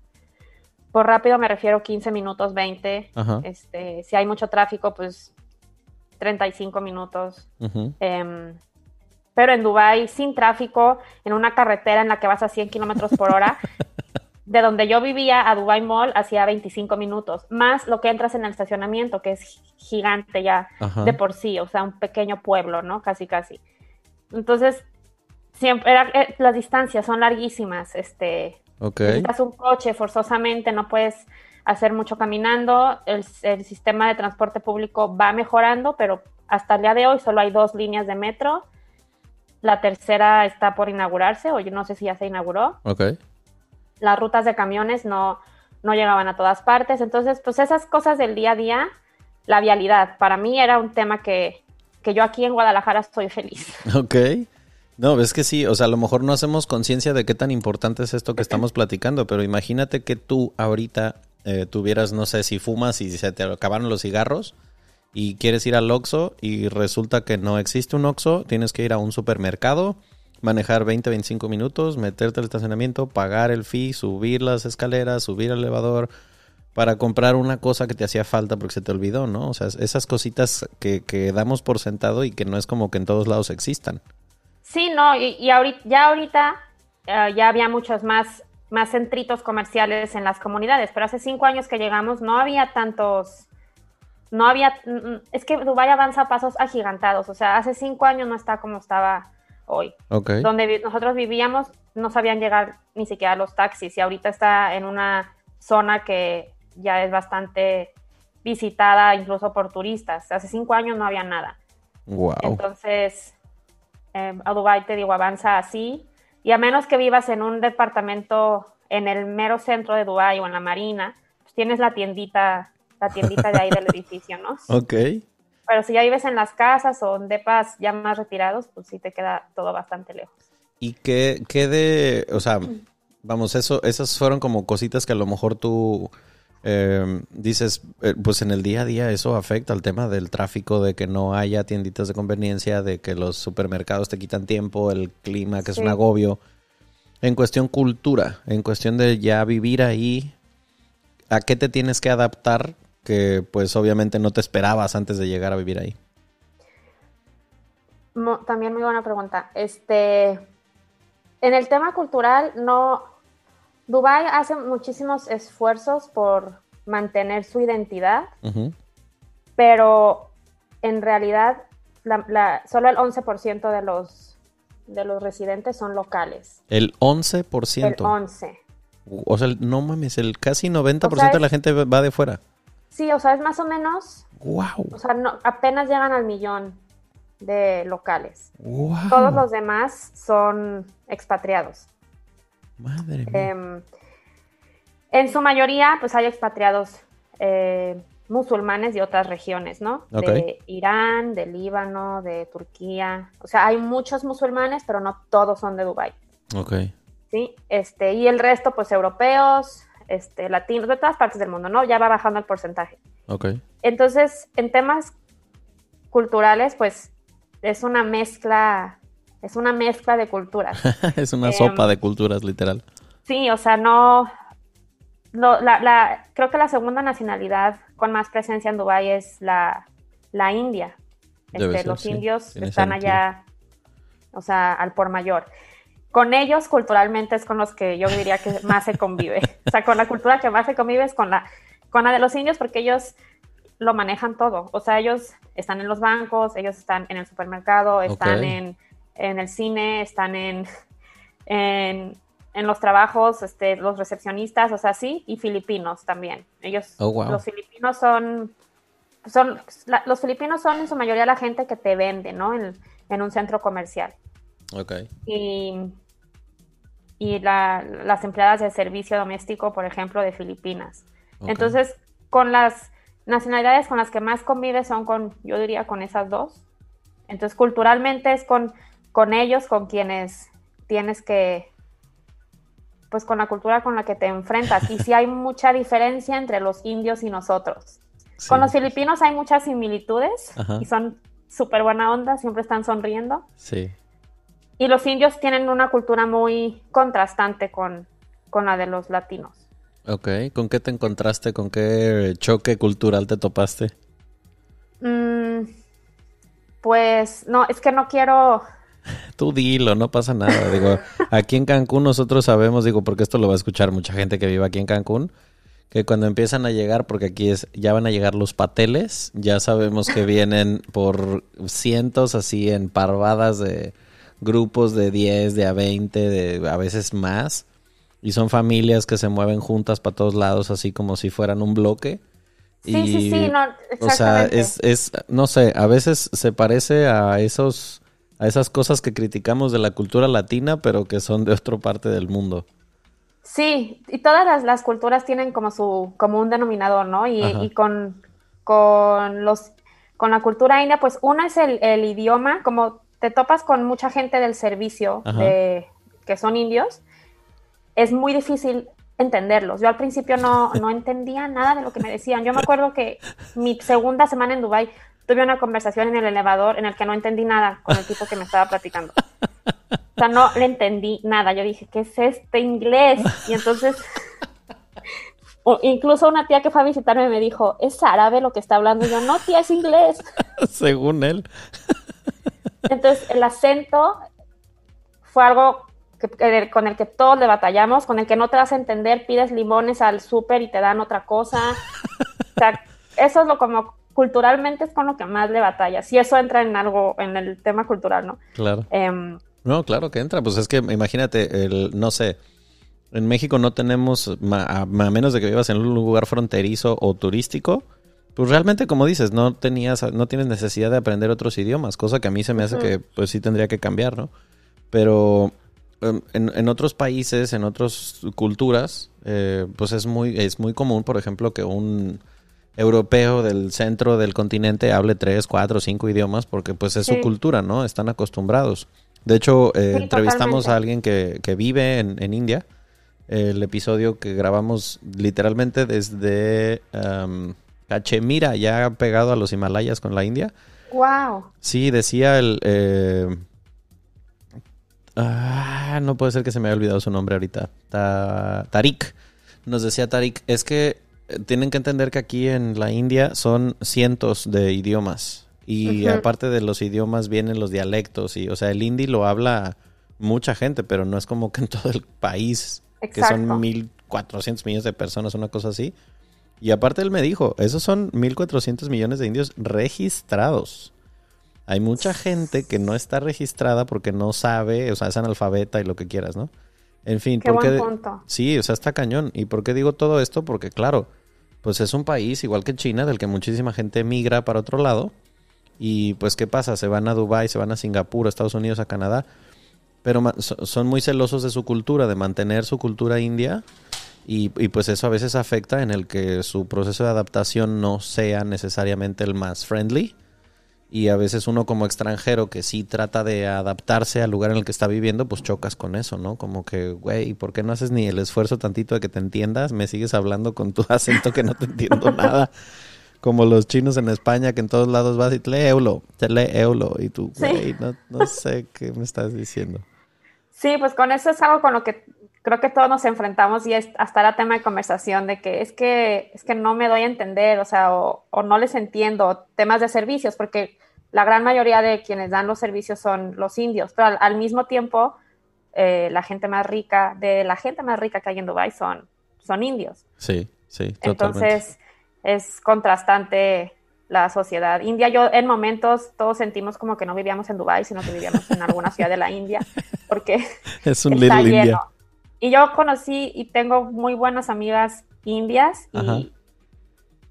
Por rápido me refiero 15 minutos, 20. Este, si hay mucho tráfico, pues 35 minutos. Em, pero en Dubai sin tráfico, en una carretera en la que vas a 100 kilómetros por hora, (laughs) de donde yo vivía a Dubai Mall hacía 25 minutos, más lo que entras en el estacionamiento, que es gigante ya de por sí, o sea, un pequeño pueblo, ¿no? Casi, casi. Entonces, siempre eh, las distancias son larguísimas, este, Okay. Necesitas un coche forzosamente, no puedes hacer mucho caminando. El, sistema de transporte público va mejorando, pero hasta el día de hoy solo hay dos líneas de metro. La tercera está por inaugurarse, o yo no sé si ya se inauguró. Okay. Las rutas de camiones no, no llegaban a todas partes. Entonces, pues esas cosas del día a día, la vialidad, para mí era un tema que, que yo aquí en Guadalajara estoy feliz. (laughs) Ok. No, es que sí, o sea, a lo mejor no hacemos conciencia de qué tan importante es esto que estamos platicando, pero imagínate que tú ahorita eh, tuvieras, no sé, si fumas y se te acabaron los cigarros y quieres ir al Oxxo y resulta que no existe un Oxxo, tienes que ir a un supermercado, manejar 20, 25 minutos, meterte al estacionamiento, pagar el fee, subir las escaleras, subir al elevador, para comprar una cosa que te hacía falta porque se te olvidó, ¿no? O sea, esas cositas que, que damos por sentado y que no es como que en todos lados existan. Sí, no, y, ahorita, ya ahorita eh, ya había muchos más, más centritos comerciales en las comunidades, pero hace cinco años que llegamos no había tantos, no había, mm, mm, es que Dubái avanza a pasos agigantados, o sea, hace cinco años no está como estaba hoy. Okay. Donde nosotros vivíamos no sabían llegar ni siquiera los taxis y ahorita está en una zona que ya es bastante visitada incluso por turistas. Hace cinco años no había nada. Wow. Entonces, eh, a Dubai te digo, avanza así. Y a menos que vivas en un departamento en el mero centro de Dubai o en la marina, pues tienes la tiendita, la tiendita de ahí del (laughs) edificio, ¿no? Ok. Pero si ya vives en las casas o en depas ya más retirados, pues sí te queda todo bastante lejos. ¿Y qué, qué de, o sea, vamos, eso, esas fueron como cositas que a lo mejor tú eh, dices, eh, pues en el día a día eso afecta al tema del tráfico, de que no haya tienditas de conveniencia, de que los supermercados te quitan tiempo, el clima que es un agobio. En cuestión cultura, en cuestión de ya vivir ahí, ¿a qué te tienes que adaptar que pues obviamente no te esperabas antes de llegar a vivir ahí? También muy buena pregunta. Este, en el tema cultural no, Dubai hace muchísimos esfuerzos por mantener su identidad, pero en realidad solo el 11% de los, de los residentes son locales. ¿El 11%? El 11%. O sea, no mames, el casi 90% de la gente va de fuera. Sí, o sea, es más o menos... ¡Wow! O sea, apenas llegan al millón de locales. Todos los demás son expatriados. Madre mía. Em, en su mayoría, pues hay expatriados eh, musulmanes de otras regiones, ¿no? De Irán, de Líbano, de Turquía. O sea, hay muchos musulmanes, pero no todos son de Dubái. Ok. Sí, este, y el resto, pues europeos, este, latinos, de todas partes del mundo, ¿no? Ya va bajando el porcentaje. Ok. Entonces, en temas culturales, pues es una mezcla es una mezcla de culturas. (laughs) es una sopa em, de culturas, literal. Sí, o sea, no... la, creo que la segunda nacionalidad con más presencia en Dubái es la, India. Este, los indios están allá, o sea, al por mayor. Con ellos, culturalmente, es con los que yo diría que más se convive. (laughs) o sea, con la cultura que más se convive es con la, con la de los indios, porque ellos lo manejan todo. O sea, ellos están en los bancos, ellos están en el supermercado, están en en el cine, están en, en, los trabajos, este, los recepcionistas, o sea, sí, y filipinos también. Ellos, oh, los filipinos son, son los filipinos son en su mayoría la gente que te vende, ¿no? En, un centro comercial. Ok. Y, y las empleadas de servicio doméstico, por ejemplo, de Filipinas. Entonces, con las nacionalidades con las que más convives son con, yo diría, con esas dos. Entonces, culturalmente es con con ellos con quienes tienes que, pues con la cultura con la que te enfrentas. Y sí hay (laughs) mucha diferencia entre los indios y nosotros. Con los filipinos hay muchas similitudes y son súper buena onda, siempre están sonriendo. Sí. Y los indios tienen una cultura muy contrastante con, con la de los latinos. Ok, ¿con qué te encontraste? ¿Con qué choque cultural te topaste? Mm, pues no, es que no quiero Tú dilo, no pasa nada. Digo, aquí en Cancún nosotros sabemos, digo, porque esto lo va a escuchar mucha gente que vive aquí en Cancún, que cuando empiezan a llegar, porque aquí es, ya van a llegar los pateles, ya sabemos que vienen por cientos, así en parvadas de grupos de 10, de a 20, de a veces más. Y son familias que se mueven juntas para todos lados, así como si fueran un bloque. Sí, sí, sí, no, O sea, es, es, no sé, a veces se parece a esos a esas cosas que criticamos de la cultura latina, pero que son de otra parte del mundo. Sí, y todas las, culturas tienen como su, como un denominador, ¿no? Y, con, con los con la cultura india, pues uno es el, idioma, como te topas con mucha gente del servicio de, que son indios, es muy difícil entenderlos. Yo al principio no, no (laughs) entendía nada de lo que me decían. Yo me acuerdo que mi segunda semana en Dubái tuve una conversación en el elevador en el que no entendí nada con el tipo que me estaba platicando. O sea, no le entendí nada. Yo dije, ¿qué es este inglés? Y entonces, O incluso una tía que fue a visitarme me dijo, ¿es árabe lo que está hablando? yo, no, tía, es inglés. (laughs) Según él. Entonces, el acento fue algo con el que todos le batallamos, con el que no te vas a entender, pides limones al súper y te dan otra cosa. o sea, eso es lo como culturalmente es con lo que más le batalla. Si eso entra en algo, en el tema cultural, ¿no? Claro. Em, no, claro que entra. Pues es que imagínate, el, no sé, en México no tenemos, a, menos de que vivas en un lugar fronterizo o turístico, pues realmente como dices, no tenías, no tienes necesidad de aprender otros idiomas, cosa que a mí se me hace que pues sí tendría que cambiar, ¿no? Pero em, en, otros países, en otras culturas, eh, pues es muy, es muy común, por ejemplo, que un europeo del centro del continente hable tres, cuatro, cinco idiomas porque pues es su cultura, ¿no? Están acostumbrados. De hecho, eh, entrevistamos a alguien que, que vive en, en, India. El episodio que grabamos literalmente desde um, Cachemira, ya pegado a los Himalayas con la India. Wow. Sí, decía el... Eh, ah, no puede ser que se me haya olvidado su nombre ahorita. Tarik. Nos decía Tarik, es que tienen que entender que aquí en la India son cientos de idiomas. Y aparte de los idiomas vienen los dialectos. Y, o sea, el hindi lo habla mucha gente, pero no es como que en todo el país, que son 1.400 millones de personas, una cosa así. Y aparte él me dijo, esos son 1.400 millones de indios registrados. Hay mucha gente que no está registrada porque no sabe, o sea, es analfabeta y lo que quieras, ¿no? En fin, Qué porque... Buen punto. Sí, o sea, está cañón. ¿Y por qué digo todo esto? Porque claro, pues es un país igual que China, del que muchísima gente migra para otro lado. Y pues, ¿qué pasa? Se van a Dubái, se van a Singapur, a Estados Unidos, a Canadá. Pero son muy celosos de su cultura, de mantener su cultura india. Y, y, pues eso a veces afecta en el que su proceso de adaptación no sea necesariamente el más friendly y a veces uno como extranjero que sí trata de adaptarse al lugar en el que está viviendo, pues chocas con eso, ¿no? Como que, güey, ¿por qué no haces ni el esfuerzo tantito de que te entiendas? Me sigues hablando con tu (laughs) acento que no te entiendo (laughs) nada. Como los chinos en España que en todos lados vas y te lee eulo, te lee eulo y tú, güey, no, no (laughs) sé qué me estás diciendo. Sí, pues con eso es algo con lo que creo que todos nos enfrentamos y es hasta la tema de conversación de que es que es que no me doy a entender, o sea, o, no les entiendo temas de servicios, porque la gran mayoría de quienes dan los servicios son los indios, pero al, mismo tiempo eh, la gente más rica, de la gente más rica que hay en Dubai son, son indios. Sí, sí, totalmente. Entonces es contrastante la sociedad india. Yo en momentos todos sentimos como que no vivíamos en Dubai, sino que vivíamos en alguna ciudad de la India, porque (laughs) es un está little lleno. Y yo conocí y tengo muy buenas amigas indias y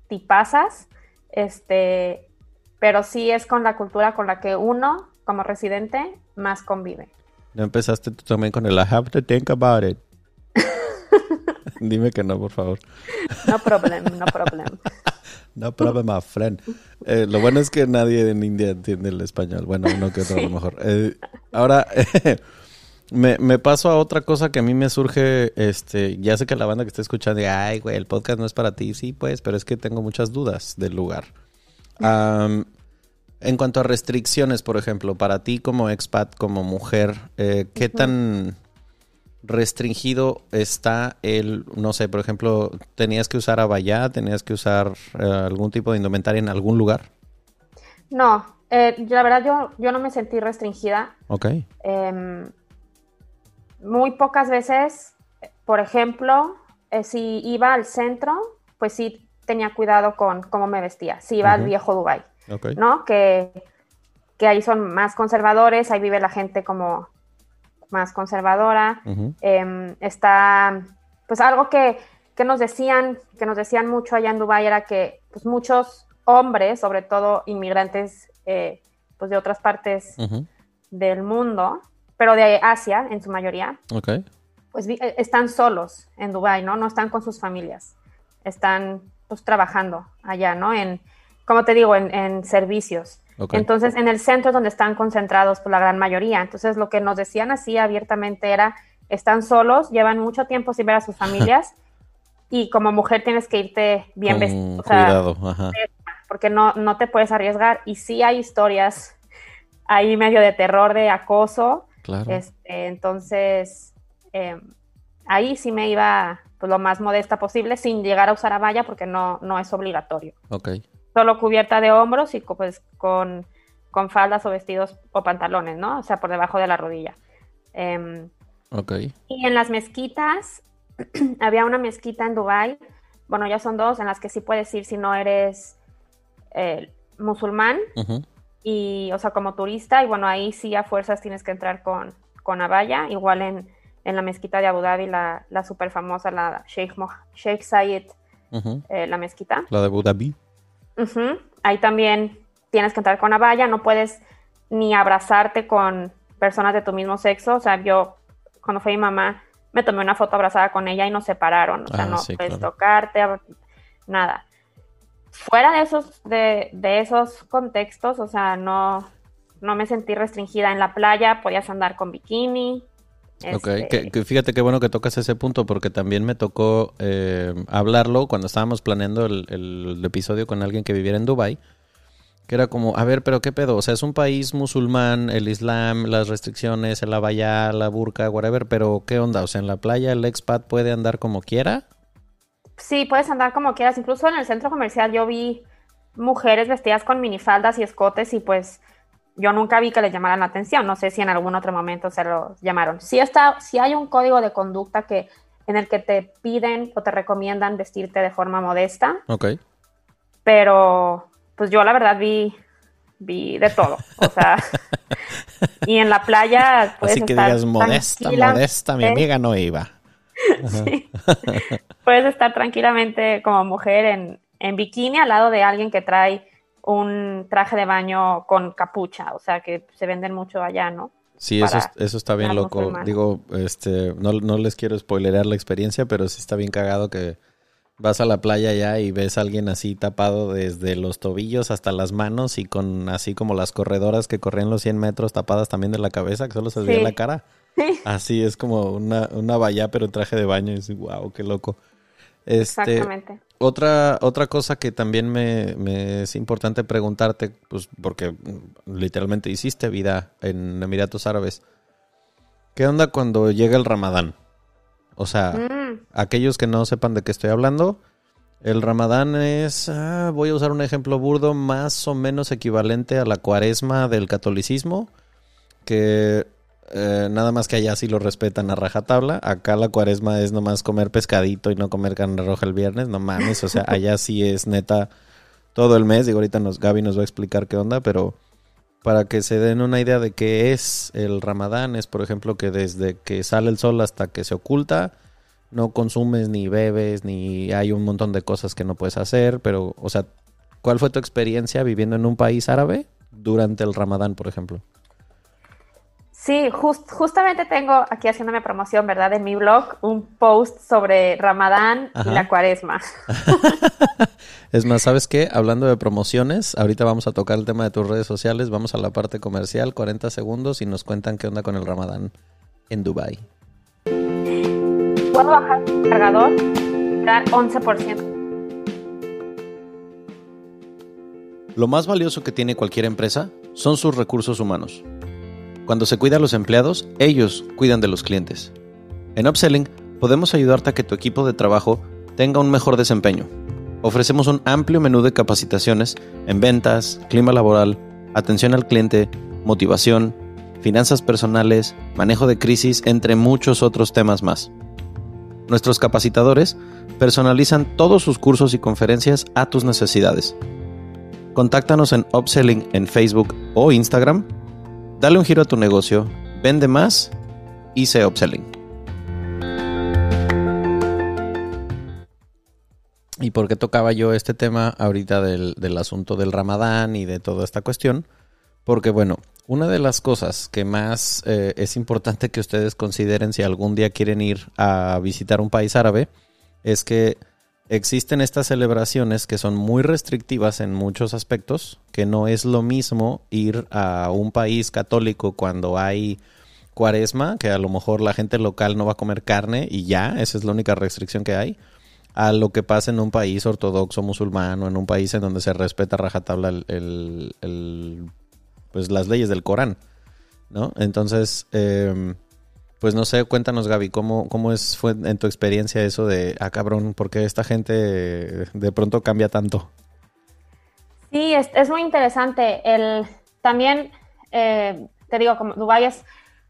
tipazas, este, pero sí es con la cultura con la que uno, como residente, más convive. ¿No empezaste tú también con el I have to think about it? (laughs) Dime que no, por favor. No problem, no problem. (laughs) no problem, my friend. Eh, lo bueno es que nadie en India entiende el español. Bueno, uno que otro a lo mejor. Eh, ahora, (laughs) Me, me, paso a otra cosa que a mí me surge, este, ya sé que la banda que está escuchando, ay, güey, el podcast no es para ti, sí, pues, pero es que tengo muchas dudas del lugar. en cuanto a restricciones, por ejemplo, para ti como expat, como mujer, eh, ¿qué tan restringido está el, no sé, por ejemplo, tenías que usar abaya, tenías que usar eh, algún tipo de indumentaria en algún lugar? No, eh, la verdad yo, yo no me sentí restringida. Ok. Muy pocas veces, por ejemplo, eh, si iba al centro, pues sí tenía cuidado con cómo me vestía. Si iba al viejo Dubai, ¿no? Que, que, ahí son más conservadores, ahí vive la gente como más conservadora. Em, está, pues algo que, que, nos decían, que nos decían mucho allá en Dubai era que pues, muchos hombres, sobre todo inmigrantes eh, pues de otras partes del mundo, pero de Asia en su mayoría. Pues eh, están solos en Dubai, ¿no? No están con sus familias. Están pues trabajando allá, ¿no? En, como te digo, en, servicios. Entonces, en el centro es donde están concentrados por pues, la gran mayoría. Entonces, lo que nos decían así abiertamente era, están solos, llevan mucho tiempo sin ver a sus (laughs) familias y como mujer tienes que irte bien vestido. cuidado, Porque no, no te puedes arriesgar. Y sí hay historias ahí medio de terror, de acoso, este, entonces, em, ahí sí me iba pues, lo más modesta posible, sin llegar a usar abaya porque no, no es obligatorio. Ok. Solo cubierta de hombros y pues con, con faldas o vestidos o pantalones, ¿no? O sea, por debajo de la rodilla. Ok. Y en las mezquitas, (clears throat) había una mezquita en Dubai bueno, ya son dos en las que sí puedes ir si no eres eh, musulmán y, o sea, como turista, y bueno, ahí sí a fuerzas tienes que entrar con, con Abaya, igual en, la mezquita de Abu Dhabi, la, la super famosa, la Sheikh, Sheikh Zayed, eh, la mezquita. La de Abu Dhabi. Ahí también tienes que entrar con Abaya, no puedes ni abrazarte con personas de tu mismo sexo, o sea, yo cuando fui mi mamá me tomé una foto abrazada con ella y nos separaron, o sea, ah, no puedes tocarte, nada. Fuera de esos, de, esos contextos, o sea, no, no me sentí restringida en la playa, podías andar con bikini. Ok, este que, fíjate qué bueno que tocas ese punto porque también me tocó eh, hablarlo cuando estábamos planeando el, el, episodio con alguien que viviera en Dubai que era como, a ver, pero qué pedo, o sea, es un país musulmán, el Islam, las restricciones, el abaya, la burka, whatever, pero ¿qué onda? O sea, en la playa el expat puede andar como quiera. Sí, puedes andar como quieras. Incluso en el centro comercial yo vi mujeres vestidas con minifaldas y escotes y pues yo nunca vi que les llamaran la atención. No sé si en algún otro momento se los llamaron. Sí, está, sí hay un código de conducta que en el que te piden o te recomiendan vestirte de forma modesta. Ok. Pero pues yo la verdad vi, vi de todo. O sea, (laughs) y en la playa Así que digas modesta, modesta, mi amiga no iba. (laughs) sí. (laughs) puedes estar tranquilamente como mujer en, en bikini al lado de alguien que trae un traje de baño con capucha, o sea que se venden mucho allá, ¿no? Sí, eso, eso está bien loco. Digo, este, no, no les quiero spoilerear la experiencia, pero sí está bien cagado que Vas a la playa ya y ves a alguien así tapado desde los tobillos hasta las manos y con así como las corredoras que corrían los 100 metros tapadas también de la cabeza, que solo se veía la cara. (laughs) Así es como una, una valla, pero traje de baño. Y dices, wow, qué loco. Este, Exactamente. Otra, otra cosa que también me, me, es importante preguntarte, pues porque literalmente hiciste vida en Emiratos Árabes. ¿Qué onda cuando llega el Ramadán? O sea, mm. aquellos que no sepan de qué estoy hablando, el ramadán es, ah, voy a usar un ejemplo burdo, más o menos equivalente a la cuaresma del catolicismo, que eh, nada más que allá sí lo respetan a rajatabla. Acá la cuaresma es nomás comer pescadito y no comer carne roja el viernes, no mames, o sea, (laughs) allá sí es neta todo el mes. Digo, ahorita nos, Gaby nos va a explicar qué onda, pero para que se den una idea de qué es el ramadán, es por ejemplo que desde que sale el sol hasta que se oculta, no consumes ni bebes, ni hay un montón de cosas que no puedes hacer, pero, o sea, ¿cuál fue tu experiencia viviendo en un país árabe durante el ramadán, por ejemplo? Sí, justamente tengo aquí haciéndome promoción, ¿verdad? En mi blog, un post sobre Ramadán y la cuaresma. (laughs) es más, ¿sabes qué? Hablando de promociones, ahorita vamos a tocar el tema de tus redes sociales, vamos a la parte comercial, 40 segundos y nos cuentan qué onda con el Ramadán en Dubai. Puedo bajar el cargador y dar 11%. Lo más valioso que tiene cualquier empresa son sus recursos humanos. Cuando se cuida a los empleados, ellos cuidan de los clientes. En Upselling podemos ayudarte a que tu equipo de trabajo tenga un mejor desempeño. Ofrecemos un amplio menú de capacitaciones en ventas, clima laboral, atención al cliente, motivación, finanzas personales, manejo de crisis, entre muchos otros temas más. Nuestros capacitadores personalizan todos sus cursos y conferencias a tus necesidades. Contáctanos en Upselling en Facebook o Instagram Dale un giro a tu negocio, vende más y sé upselling. ¿Y por qué tocaba yo este tema ahorita del, asunto del ramadán y de toda esta cuestión? Porque bueno, una de las cosas que más eh, es importante que ustedes consideren si algún día quieren ir a visitar un país árabe es que existen estas celebraciones que son muy restrictivas en muchos aspectos, que no es lo mismo ir a un país católico cuando hay cuaresma, que a lo mejor la gente local no va a comer carne y ya, esa es la única restricción que hay, a lo que pasa en un país ortodoxo musulmán o en un país en donde se respeta rajatabla el, el, pues las leyes del Corán, ¿no? Entonces, em, Pues no sé, cuéntanos Gaby, ¿cómo, cómo es, fue en tu experiencia eso de, ah cabrón, ¿por qué esta gente de pronto cambia tanto? Sí, es, muy interesante. El, también, eh, te digo, como Dubái es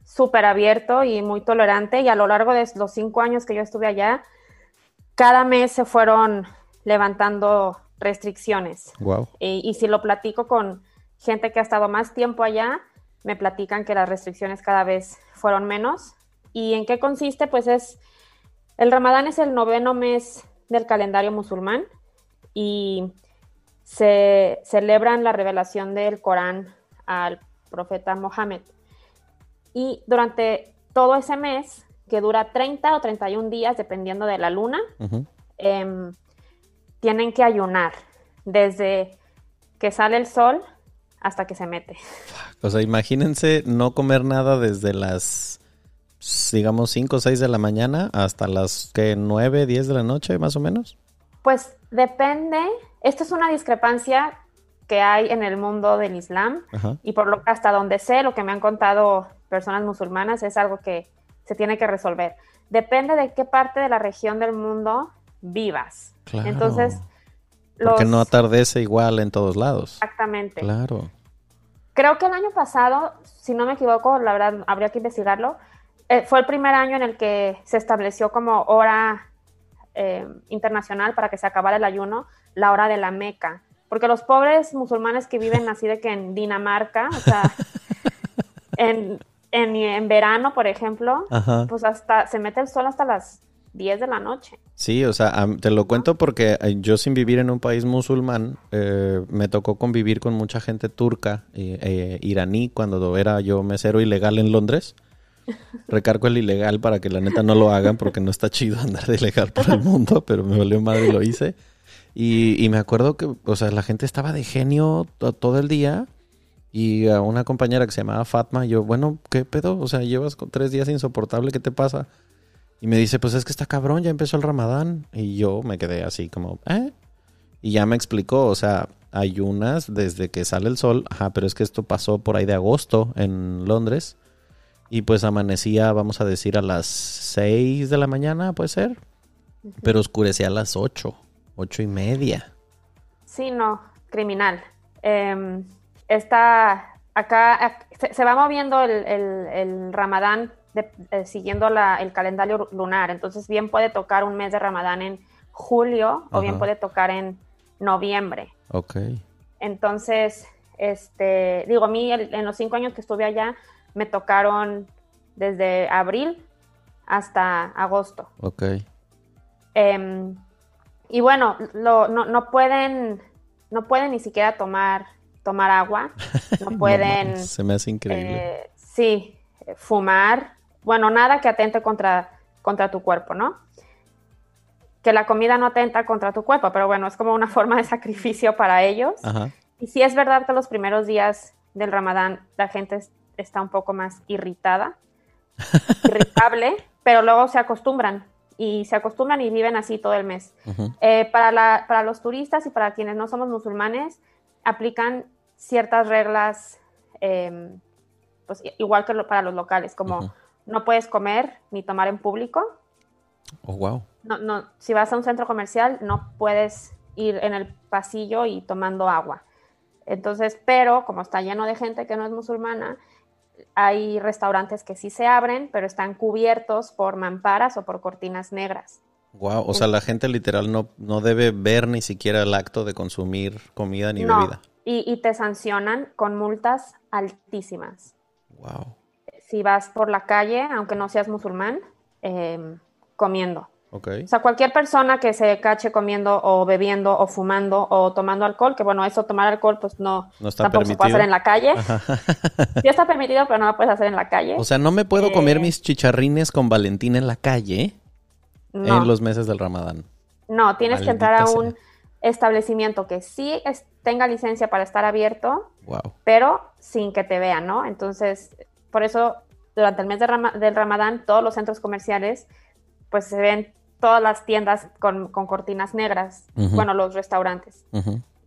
súper abierto y muy tolerante y a lo largo de los cinco años que yo estuve allá, cada mes se fueron levantando restricciones. Wow. Y, si lo platico con gente que ha estado más tiempo allá, me platican que las restricciones cada vez fueron menos. ¿Y en qué consiste? Pues es, el ramadán es el noveno mes del calendario musulmán y se celebran la revelación del Corán al profeta Mohammed. Y durante todo ese mes, que dura 30 o 31 días, dependiendo de la luna, em, tienen que ayunar desde que sale el sol hasta que se mete. O sea, imagínense no comer nada desde las, digamos, 5 o 6 de la mañana hasta las que 9, 10 de la noche, más o menos. Pues depende. Esta es una discrepancia que hay en el mundo del Islam y por lo que hasta donde sé, lo que me han contado personas musulmanas es algo que se tiene que resolver. Depende de qué parte de la región del mundo vivas. Entonces, porque no atardece igual en todos lados. Exactamente. Claro. Creo que el año pasado, si no me equivoco, la verdad habría que investigarlo, eh, fue el primer año en el que se estableció como hora eh, internacional para que se acabara el ayuno, la hora de la Meca. Porque los pobres musulmanes que viven así de que en Dinamarca, o sea, (laughs) en, en, verano, por ejemplo, pues hasta se mete el sol hasta las 10 de la noche. Sí, o sea, te lo cuento porque eh, yo sin vivir en un país musulmán, eh, me tocó convivir con mucha gente turca, eh, iraní, cuando era yo mesero ilegal en Londres. Recargo el ilegal para que la neta no lo hagan porque no está chido andar de ilegal por el mundo, (laughs) pero me valió madre y lo hice. Y, me acuerdo que, o sea, la gente estaba de genio todo el día y a una compañera que se llamaba Fatma, yo, bueno, ¿qué pedo? O sea, llevas tres días insoportable, ¿qué te pasa? Y me dice, pues es que está cabrón, ya empezó el ramadán. Y yo me quedé así como, ¿eh? Y ya me explicó, o sea, ayunas desde que sale el sol, ajá, pero es que esto pasó por ahí de agosto en Londres. Y pues amanecía, vamos a decir, a las 6 de la mañana, puede ser. Pero oscurecía a las 8, ocho y media. Sí, no, criminal. Eh, está acá, se, va moviendo el, ramadán eh, siguiendo el calendario lunar. Entonces, bien puede tocar un mes de ramadán en julio o bien puede tocar en noviembre. Ok. Entonces, este, digo, a mí en los cinco años que estuve allá me tocaron desde abril hasta agosto. Ok. Em, y bueno, no, no, pueden, no pueden ni siquiera tomar tomar agua, (laughs) no pueden... se me hace increíble. Eh, sí, fumar, bueno, nada que atente contra, contra tu cuerpo, ¿no? Que la comida no atenta contra tu cuerpo, pero bueno, es como una (laughs) forma de sacrificio para ellos. Y sí es verdad que los primeros días del ramadán la gente está un poco más irritada, (laughs) irritable, pero luego se acostumbran y se acostumbran y viven así todo el mes. Eh, para, la, para los turistas y para quienes no somos musulmanes, aplican ciertas reglas, em, pues igual que para los locales, como no puedes comer ni tomar en público. Oh, wow. No, no, si vas a un centro comercial, no puedes ir en el pasillo y tomando agua. Entonces, pero como está lleno de gente que no es musulmana, hay restaurantes que sí se abren, pero están cubiertos por mamparas o por cortinas negras. Wow, o sea, la gente literal no, no debe ver ni siquiera el acto de consumir comida ni bebida y, te sancionan con multas altísimas. Wow. Si vas por la calle, aunque no seas musulmán, em, comiendo. Okay. O sea, cualquier persona que se cache comiendo o bebiendo o fumando o tomando alcohol, que bueno, eso tomar alcohol pues no, no está tampoco se puede hacer en la calle. (laughs) sí está permitido, pero no lo puedes hacer en la calle. O sea, no me puedo comer eh, mis chicharrines con Valentina en la calle en los meses del Ramadán. No, tienes que entrar a un establecimiento que sí tenga licencia para estar abierto, pero sin que te vean, ¿no? Entonces, por eso durante el mes del Ramadán todos los centros comerciales pues se ven todas las tiendas con, cortinas negras, bueno, los restaurantes,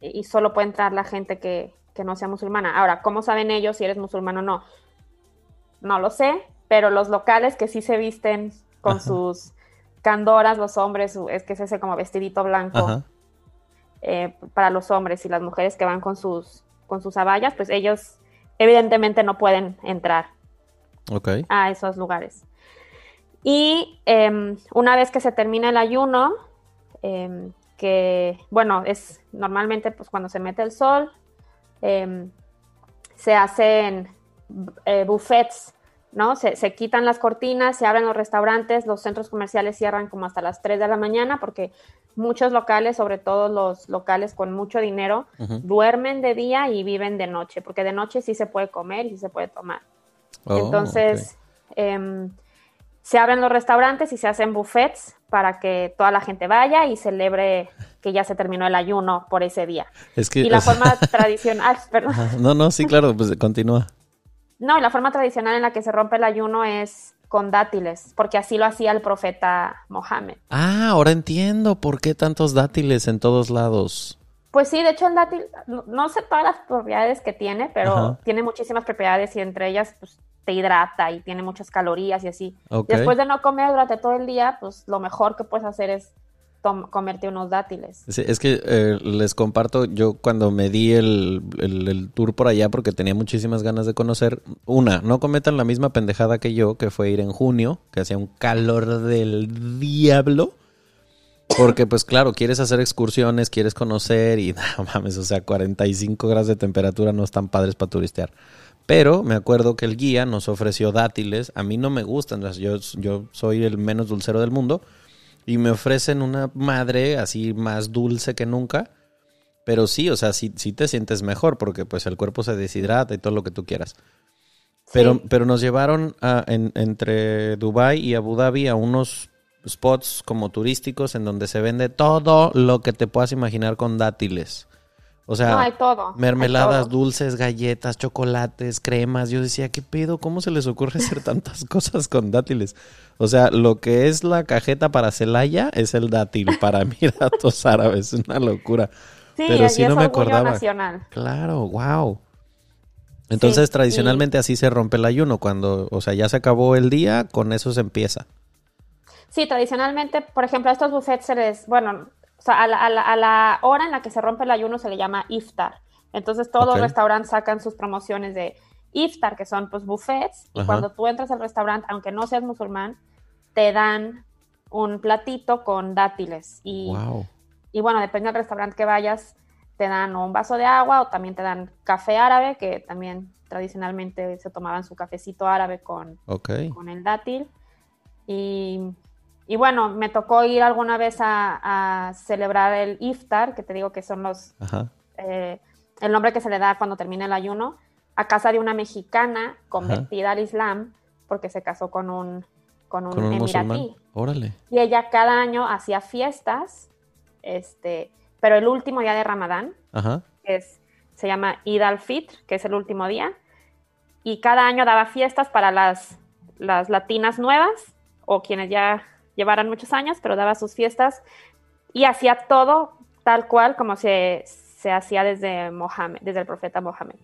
y, solo puede entrar la gente que, que no sea musulmana. Ahora, ¿cómo saben ellos si eres musulmán o no? No lo sé, pero los locales que sí se visten con sus candoras, los hombres, es que es ese como vestidito blanco eh, para los hombres y las mujeres que van con sus, con sus abayas, pues ellos evidentemente no pueden entrar a esos lugares. Y em, una vez que se termina el ayuno, em, que bueno, es normalmente pues cuando se mete el sol, em, se hacen eh, buffets, ¿no? Se, se, quitan las cortinas, se abren los restaurantes, los centros comerciales cierran como hasta las 3 de la mañana porque muchos locales, sobre todo los locales con mucho dinero, duermen de día y viven de noche, porque de noche sí se puede comer y sí se puede tomar. Oh, Entonces, se abren los restaurantes y se hacen buffets para que toda la gente vaya y celebre que ya se terminó el ayuno por ese día. y la forma (laughs) tradicional, perdón. No, no, sí, claro, pues continúa. No, la forma tradicional en la que se rompe el ayuno es con dátiles, porque así lo hacía el profeta Mohammed. Ah, ahora entiendo por qué tantos dátiles en todos lados. Pues sí, de hecho el dátil, no, sé todas las propiedades que tiene, pero tiene muchísimas propiedades y entre ellas pues, te hidrata y tiene muchas calorías y así. Después de no comer durante todo el día, pues lo mejor que puedes hacer es comerte unos dátiles. es que eh, les comparto, yo cuando me di el, el, tour por allá, porque tenía muchísimas ganas de conocer, una, no cometan la misma pendejada que yo, que fue ir en junio, que hacía un calor del diablo. Porque, pues claro, quieres hacer excursiones, quieres conocer y (laughs) no mames, o sea, 45 grados de temperatura no están padres para turistear. Pero me acuerdo que el guía nos ofreció dátiles. A mí no me gustan, yo, yo soy el menos dulcero del mundo y me ofrecen una madre así más dulce que nunca. Pero sí, o sea, sí, sí te sientes mejor porque pues el cuerpo se deshidrata y todo lo que tú quieras. Pero, pero nos llevaron a, entre Dubai y Abu Dhabi a unos spots como turísticos en donde se vende todo lo que te puedas imaginar con dátiles. O sea, hay todo, mermeladas, dulces, galletas, chocolates, cremas. Yo decía, ¿qué pedo? ¿Cómo se les ocurre hacer tantas (laughs) cosas con dátiles? O sea, lo que es la cajeta para Celaya es el dátil para Emiratos (laughs) Árabes. Es una locura. Sí, Pero sí no me acordaba. Nacional. Claro, wow. Entonces, tradicionalmente así se rompe el ayuno. Cuando, o sea, ya se acabó el día, con eso se empieza. Sí, tradicionalmente, por ejemplo, a estos buffets se les, bueno, o sea, a la, hora en la que se rompe el ayuno se le llama iftar. Entonces todos los restaurantes sacan sus promociones de iftar, que son pues buffets, y cuando tú entras al restaurante, aunque no seas musulmán, te dan un platito con dátiles. Y, y bueno, depende del restaurante que vayas, te dan un vaso de agua o también te dan café árabe, que también tradicionalmente se tomaban su cafecito árabe con, con el dátil. Y y bueno, me tocó ir alguna vez a, celebrar el iftar, que te digo que son los... Eh, el nombre que se le da cuando termina el ayuno, a casa de una mexicana convertida al Islam, porque se casó con un, con un, emiratí. Órale. Y ella cada año hacía fiestas, este, pero el último día de Ramadán, es, se llama Id al-Fitr, que es el último día, y cada año daba fiestas para las, las latinas nuevas o quienes ya llevaran muchos años, pero daba sus fiestas y hacía todo tal cual como se, se hacía desde Mohammed, desde el profeta Mohammed.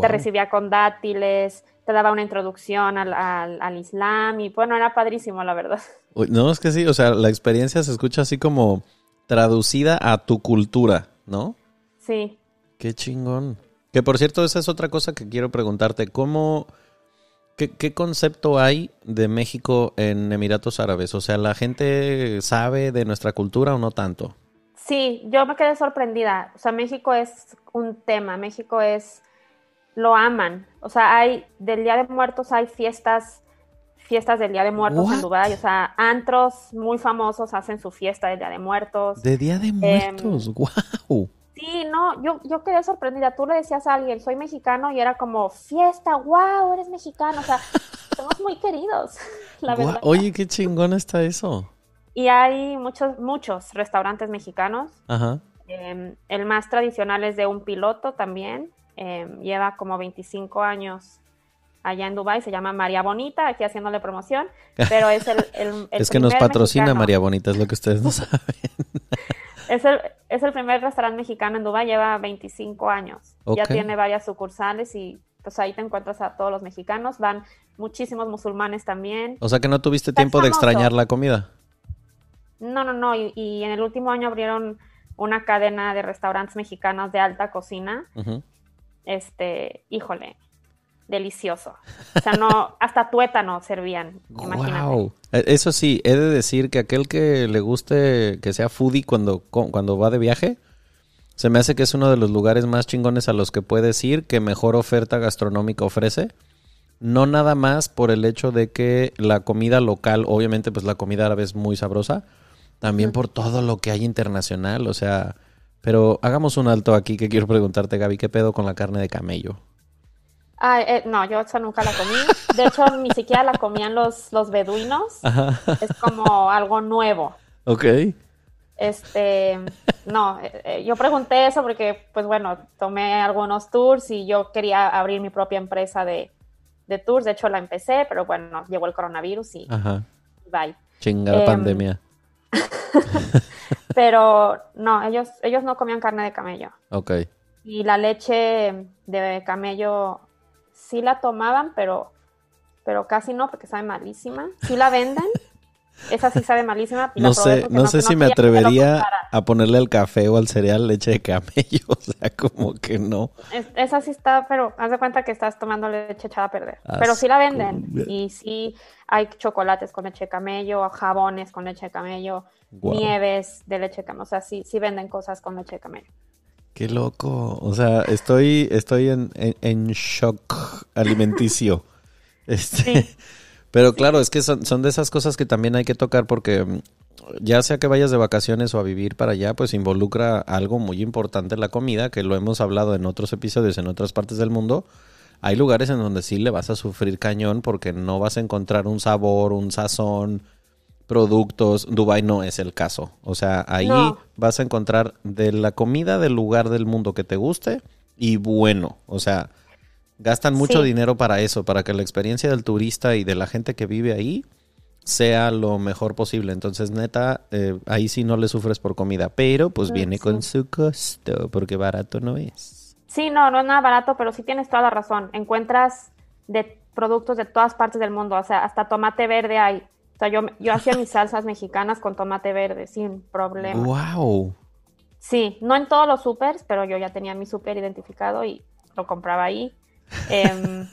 Te recibía con dátiles, te daba una introducción al, al, Islam y bueno, era padrísimo, la verdad. (laughs) No, es que sí, o sea, la experiencia se escucha así como traducida a tu cultura, ¿no? Sí. Qué chingón. Que por cierto, esa es otra cosa que quiero preguntarte. ¿Cómo, ¿Qué, concepto hay de México en Emiratos Árabes? O sea, ¿la gente sabe de nuestra cultura o no tanto? Sí, yo me quedé sorprendida. O sea, México es un tema, México es, lo aman. O sea, hay, del Día de Muertos hay fiestas, fiestas del Día de Muertos en Dubái. O sea, antros muy famosos hacen su fiesta del Día de Muertos. De Día de Muertos, wow. Sí, no, yo, yo quedé sorprendida. Tú le decías a alguien, soy mexicano, y era como, fiesta, wow, eres mexicano. O sea, (laughs) somos muy queridos, (laughs) la verdad. Oye, qué chingón está eso. Y hay muchos, muchos restaurantes mexicanos. Ajá. Em, el más tradicional es de un piloto también. Em, lleva como 25 años allá en Dubai se llama María Bonita, aquí haciéndole promoción, pero es el... el, (laughs) es que nos patrocina María Bonita, es lo que ustedes no saben. Es el, es el primer restaurante mexicano en Dubái, lleva 25 años. Ya tiene varias sucursales y pues ahí te encuentras a todos los mexicanos, van muchísimos musulmanes también. O sea que no tuviste tiempo de extrañar la comida. No, no, no, y, en el último año abrieron una cadena de restaurantes mexicanos de alta cocina. Este, híjole, delicioso. O sea, no, (laughs) hasta tuétano servían, imagínate. E, eso sí, he de decir que aquel que le guste que sea foodie cuando, cuando va de viaje, se me hace que es uno de los lugares más chingones a los que puedes ir, que mejor oferta gastronómica ofrece. No nada más por el hecho de que la comida local, obviamente pues la comida árabe es muy sabrosa, también por todo lo que hay internacional, o sea, pero hagamos un alto aquí que quiero preguntarte, Gaby, ¿qué pedo con la carne de camello? Ah, eh, no, yo esa nunca la comí. De hecho, (laughs) ni siquiera la comían los, los beduinos. Es como algo nuevo. Ok. Este, no, eh, eh, yo pregunté eso porque, pues bueno, tomé algunos tours y yo quería abrir mi propia empresa de, tours. De hecho, la empecé, pero bueno, llegó el coronavirus y bye. Chingada em, pandemia. (laughs) pero no, ellos, ellos no comían carne de camello. Ok. Y la leche de camello sí la tomaban, pero, pero casi no, porque sabe malísima. Sí la venden. Esa sí sabe malísima. no sé, no, sé si me atrevería a ponerle al café o al cereal leche de camello. (laughs) O sea, como que no. esa sí está, pero haz de cuenta que estás tomando leche echada a perder. pero sí la venden. Y sí hay chocolates con leche de camello, jabones con leche de camello, nieves de leche de camello. O sea, sí, sí venden cosas con leche de camello. Qué loco. O sea, estoy, estoy en, en, shock alimenticio. (laughs) Este, Pero claro, es que son, son de esas cosas que también hay que tocar porque mm, ya sea que vayas de vacaciones o a vivir para allá, pues involucra algo muy importante la comida, que lo hemos hablado en otros episodios en otras partes del mundo. Hay lugares en donde sí le vas a sufrir cañón porque no vas a encontrar un sabor, un sazón, productos. Dubai no es el caso. O sea, ahí vas a encontrar de la comida del lugar del mundo que te guste y bueno. O sea, gastan mucho dinero para eso, para que la experiencia del turista y de la gente que vive ahí sea lo mejor posible. Entonces, neta, eh, ahí sí no le sufres por comida, pero pues viene con su costo, porque barato no es. Sí, no, no es nada barato, pero sí tienes toda la razón. Encuentras de productos de todas partes del mundo, o sea, hasta tomate verde hay, o sea, yo, yo hacía mis salsas mexicanas con tomate verde sin problema. ¡Wow! Sí, no en todos los supers, pero yo ya tenía mi super identificado y lo compraba ahí. Em,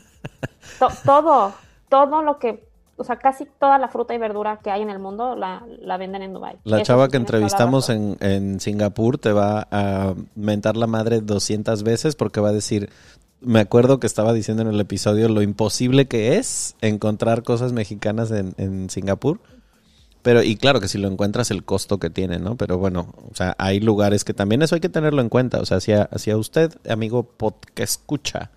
(laughs) todo, todo lo que, o sea, casi toda la fruta y verdura que hay en el mundo la, venden en Dubai. La chava que entrevistamos en, en Singapur te va a mentar la madre 200 veces porque va a decir, me acuerdo que estaba diciendo en el episodio lo imposible que es encontrar cosas mexicanas en, en Singapur. Pero, y claro que si lo encuentras, el costo que tiene, ¿no? Pero bueno, o sea, hay lugares que también eso hay que tenerlo en cuenta. O sea, hacia, hacia usted, amigo que escucha,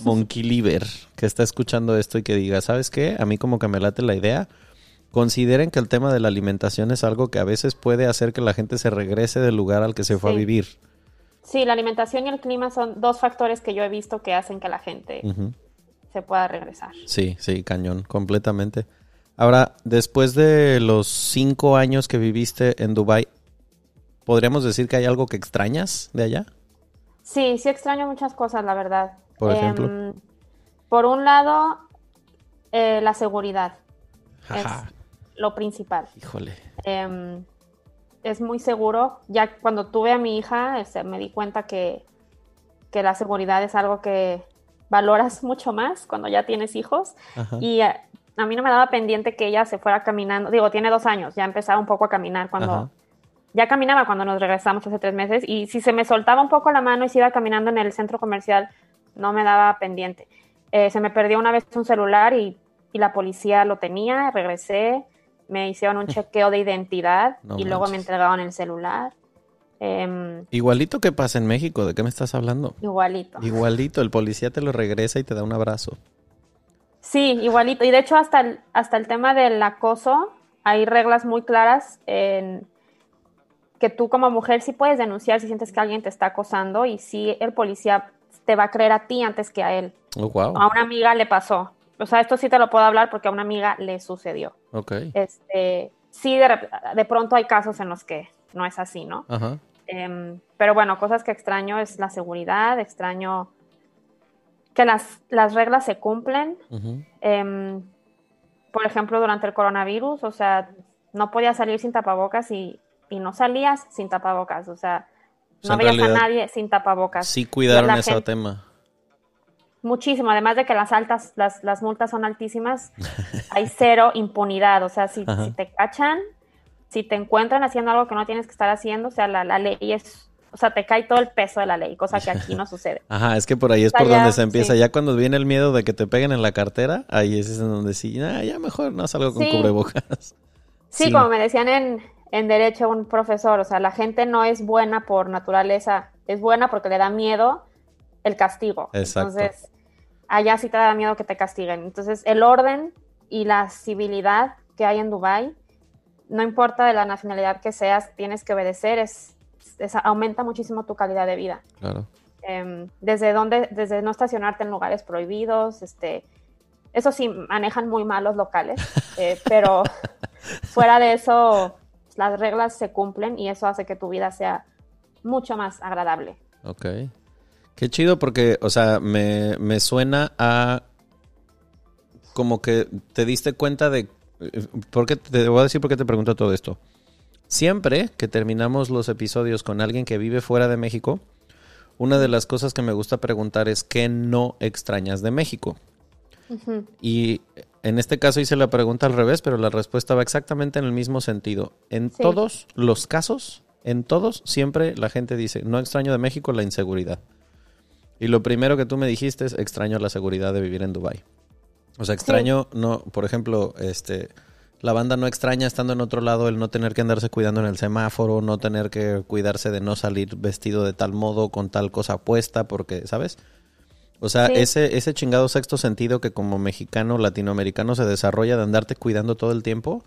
Monkey Liver, que está escuchando esto y que diga, ¿sabes qué? A mí como que me late la idea. Consideren que el tema de la alimentación es algo que a veces puede hacer que la gente se regrese del lugar al que se fue a vivir. Sí, la alimentación y el clima son dos factores que yo he visto que hacen que la gente se pueda regresar. Sí, sí, cañón, completamente. Ahora, después de los cinco años que viviste en Dubai, ¿podríamos decir que hay algo que extrañas de allá? Sí, sí extraño muchas cosas, la verdad. Por ejemplo. Em, por un lado, eh, la seguridad. Es lo principal. Híjole. Eh, es muy seguro. Ya cuando tuve a mi hija, este, me di cuenta que, la seguridad es algo que valoras (laughs) mucho más cuando ya tienes hijos. Y a, mí no me daba pendiente que ella se fuera caminando. Digo, tiene dos años, ya empezaba un poco a caminar cuando... Ya caminaba cuando nos regresamos hace tres meses y si se me soltaba un poco la mano y se iba caminando en el centro comercial, no me daba pendiente. Eh, se me perdió una vez un celular y, y la policía lo tenía, regresé, me hicieron un chequeo de identidad (laughs) y luego me entregaban el celular. Em, igualito que pasa en México, ¿de qué me estás hablando? Igualito. Igualito, el policía te lo regresa y te da un abrazo. Sí, igualito. Y de hecho hasta el, hasta el tema del acoso, hay reglas muy claras en que tú como mujer sí puedes denunciar si sientes que alguien te está acosando y sí el policía te va a creer a ti antes que a él. Oh, wow. A una amiga le pasó o sea, esto sí te lo puedo hablar porque a una amiga le sucedió. Ok. Este, sí, de, pronto hay casos en los que no es así, ¿no? Ajá. Em, pero bueno, cosas que extraño es la seguridad, extraño que las, las reglas se cumplen. Em, por ejemplo, durante el coronavirus, o sea, no podías salir sin tapabocas y, no salías sin tapabocas, o sea, no veías a nadie sin tapabocas. Sí cuidaron ese tema. Muchísimo, además de que las altas, las, las multas son altísimas, hay cero (laughs) impunidad, o sea, si, si, te cachan, si te encuentran haciendo algo que no tienes que estar haciendo, o sea, la, la ley es o sea, te cae todo el peso de la ley, cosa que aquí no (laughs) sucede. Ajá, es que por ahí es por donde se empieza. Ya cuando viene el miedo de que te peguen en la cartera, ahí es en donde sí, ah, ya mejor no salgo con cubrebocas. (laughs) Sí, como me decían en, en Derecho un profesor, o sea, la gente no es buena por naturaleza, es buena porque le da miedo el castigo. Exacto. Entonces, allá sí te da miedo que te castiguen. Entonces, el orden y la civilidad que hay en Dubái, no importa de la nacionalidad que seas, tienes que obedecer, es aumenta muchísimo tu calidad de vida. Claro. Em, desde donde, desde no estacionarte en lugares prohibidos, este, eso sí, manejan muy mal los locales, (laughs) eh, pero fuera de eso, las reglas se cumplen y eso hace que tu vida sea mucho más agradable. Ok. Qué chido porque, o sea, me, me suena a como que te diste cuenta de... Eh, porque te voy a decir por qué te pregunto todo esto. Siempre que terminamos los episodios con alguien que vive fuera de México, una de las cosas que me gusta preguntar es ¿qué no extrañas de México? Y en este caso hice la pregunta al revés, pero la respuesta va exactamente en el mismo sentido. En todos los casos, en todos, siempre la gente dice, no extraño de México la inseguridad. Y lo primero que tú me dijiste es extraño la seguridad de vivir en Dubai. O sea, extraño, no, por ejemplo, este, la banda no extraña estando en otro lado el no tener que andarse cuidando en el semáforo, no tener que cuidarse de no salir vestido de tal modo con tal cosa puesta, porque, ¿sabes? O sea, ese, ese chingado sexto sentido que como mexicano, latinoamericano se desarrolla de andarte cuidando todo el tiempo,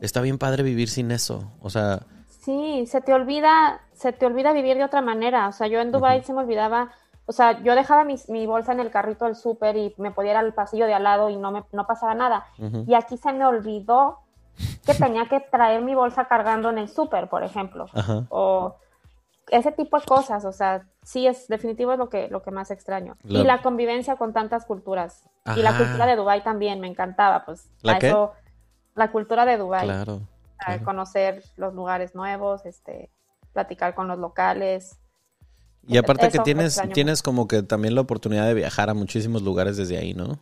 está bien padre vivir sin eso. O sea... Sí, se te olvida, se te olvida vivir de otra manera. O sea, yo en Dubai se me olvidaba o sea, yo dejaba mi, bolsa en el carrito del súper y me podía ir al pasillo de al lado y no me no pasaba nada. Y aquí se me olvidó que tenía que traer mi bolsa cargando en el súper, por ejemplo. O ese tipo de cosas, o sea, sí es definitivo es lo que, lo que más extraño. Y la convivencia con tantas culturas. Y la cultura de Dubai también me encantaba, pues. ¿La Eso, la cultura de Dubai. Claro, Conocer los lugares nuevos, este, platicar con los locales. Y aparte que tienes, tienes como que también la oportunidad de viajar a muchísimos lugares desde ahí, ¿no?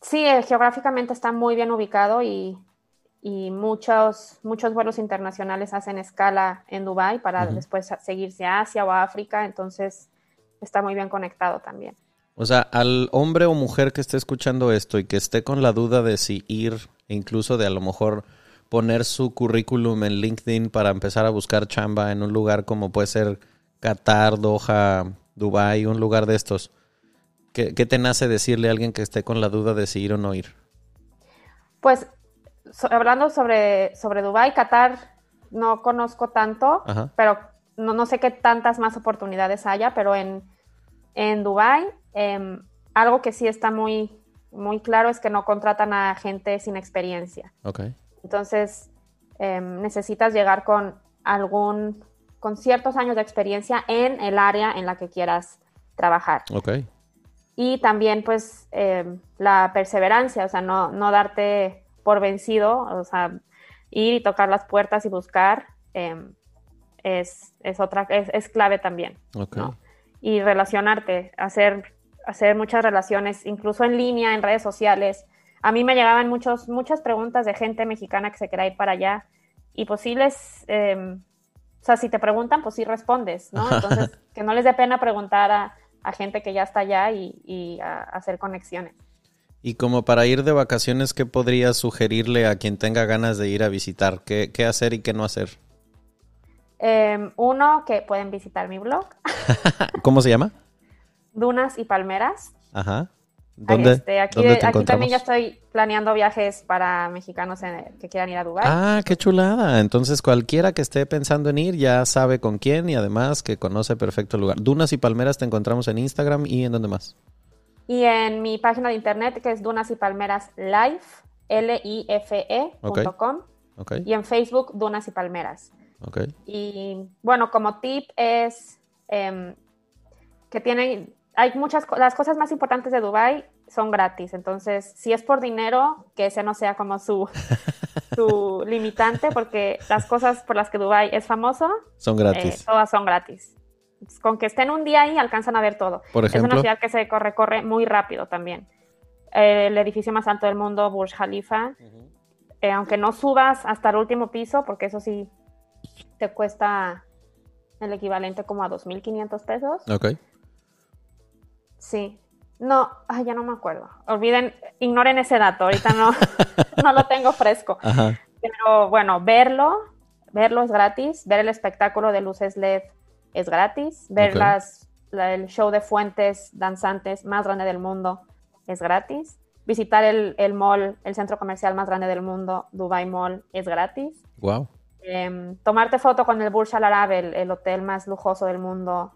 Sí, eh, geográficamente está muy bien ubicado y, muchos, muchos vuelos internacionales hacen escala en Dubái para después seguirse a Asia o a África, entonces está muy bien conectado también. O sea, al hombre o mujer que esté escuchando esto y que esté con la duda de si ir, incluso de a lo mejor poner su currículum en LinkedIn para empezar a buscar chamba en un lugar como puede ser Qatar, Doha, Dubai, un lugar de estos. ¿Qué, te nace decirle a alguien que esté con la duda de si ir o no ir? Pues hablando sobre, sobre Dubai, Qatar no conozco tanto, pero no, no, sé qué tantas más oportunidades haya, pero en, en Dubai em, algo que sí está muy, muy claro es que no contratan a gente sin experiencia. Okay. Entonces, em, necesitas llegar con algún con ciertos años de experiencia en el área en la que quieras trabajar. Ok. Y también, pues, em, la perseverancia, o sea, no, no darte por vencido, o sea, ir y tocar las puertas y buscar em, es, es, otra, es, es, clave también. Ok. Y relacionarte, hacer, hacer muchas relaciones, incluso en línea, en redes sociales. A mí me llegaban muchos, muchas preguntas de gente mexicana que se quería ir para allá y posibles eh, o sea, si te preguntan, pues sí respondes, ¿no? (laughs) Entonces, que no les dé pena preguntar a, gente que ya está allá y, hacer conexiones. Y como para ir de vacaciones, ¿qué podrías sugerirle a quien tenga ganas de ir a visitar? ¿Qué, hacer y qué no hacer? Em, uno, que pueden visitar mi blog. (laughs) ¿Cómo se llama? Dunas y Palmeras. Ajá. ¿Dónde, este, aquí, aquí también ya estoy planeando viajes para mexicanos que quieran ir a Dubái. Ah, qué chulada. Entonces cualquiera que esté pensando en ir ya sabe con quién y además que conoce perfecto el lugar. Dunas y Palmeras te encontramos en Instagram y en dónde más. Y en mi página de internet que es Dunas y Palmeras Live, L-I-F-E.com. Okay. Y en Facebook Dunas y Palmeras. Okay. Y bueno, como tip es em, que tienen hay muchas, las cosas más importantes de Dubai son gratis, entonces si es por dinero, que ese no sea como su, (laughs) su limitante, porque las cosas por las que Dubai es famoso son gratis. Eh, todas son gratis. Con que estén un día ahí alcanzan a ver todo. Por ejemplo, es una ciudad que se corre, corre muy rápido también. el edificio más alto del mundo, Burj Khalifa, eh, aunque no subas hasta el último piso, porque eso sí te cuesta el equivalente como a 2.500 pesos. Ok. Sí. No, ay, ya no me acuerdo. Olviden, ignoren ese dato, ahorita no, (laughs) no lo tengo fresco. Pero bueno, verlo, verlo es gratis, ver el espectáculo de luces LED es gratis, ver las, el show de fuentes danzantes más grande del mundo es gratis, visitar el, el, mall, el centro comercial más grande del mundo, Dubai Mall, es gratis. Wow. Em, tomarte foto con el Burj Al Arab, el, hotel más lujoso del mundo,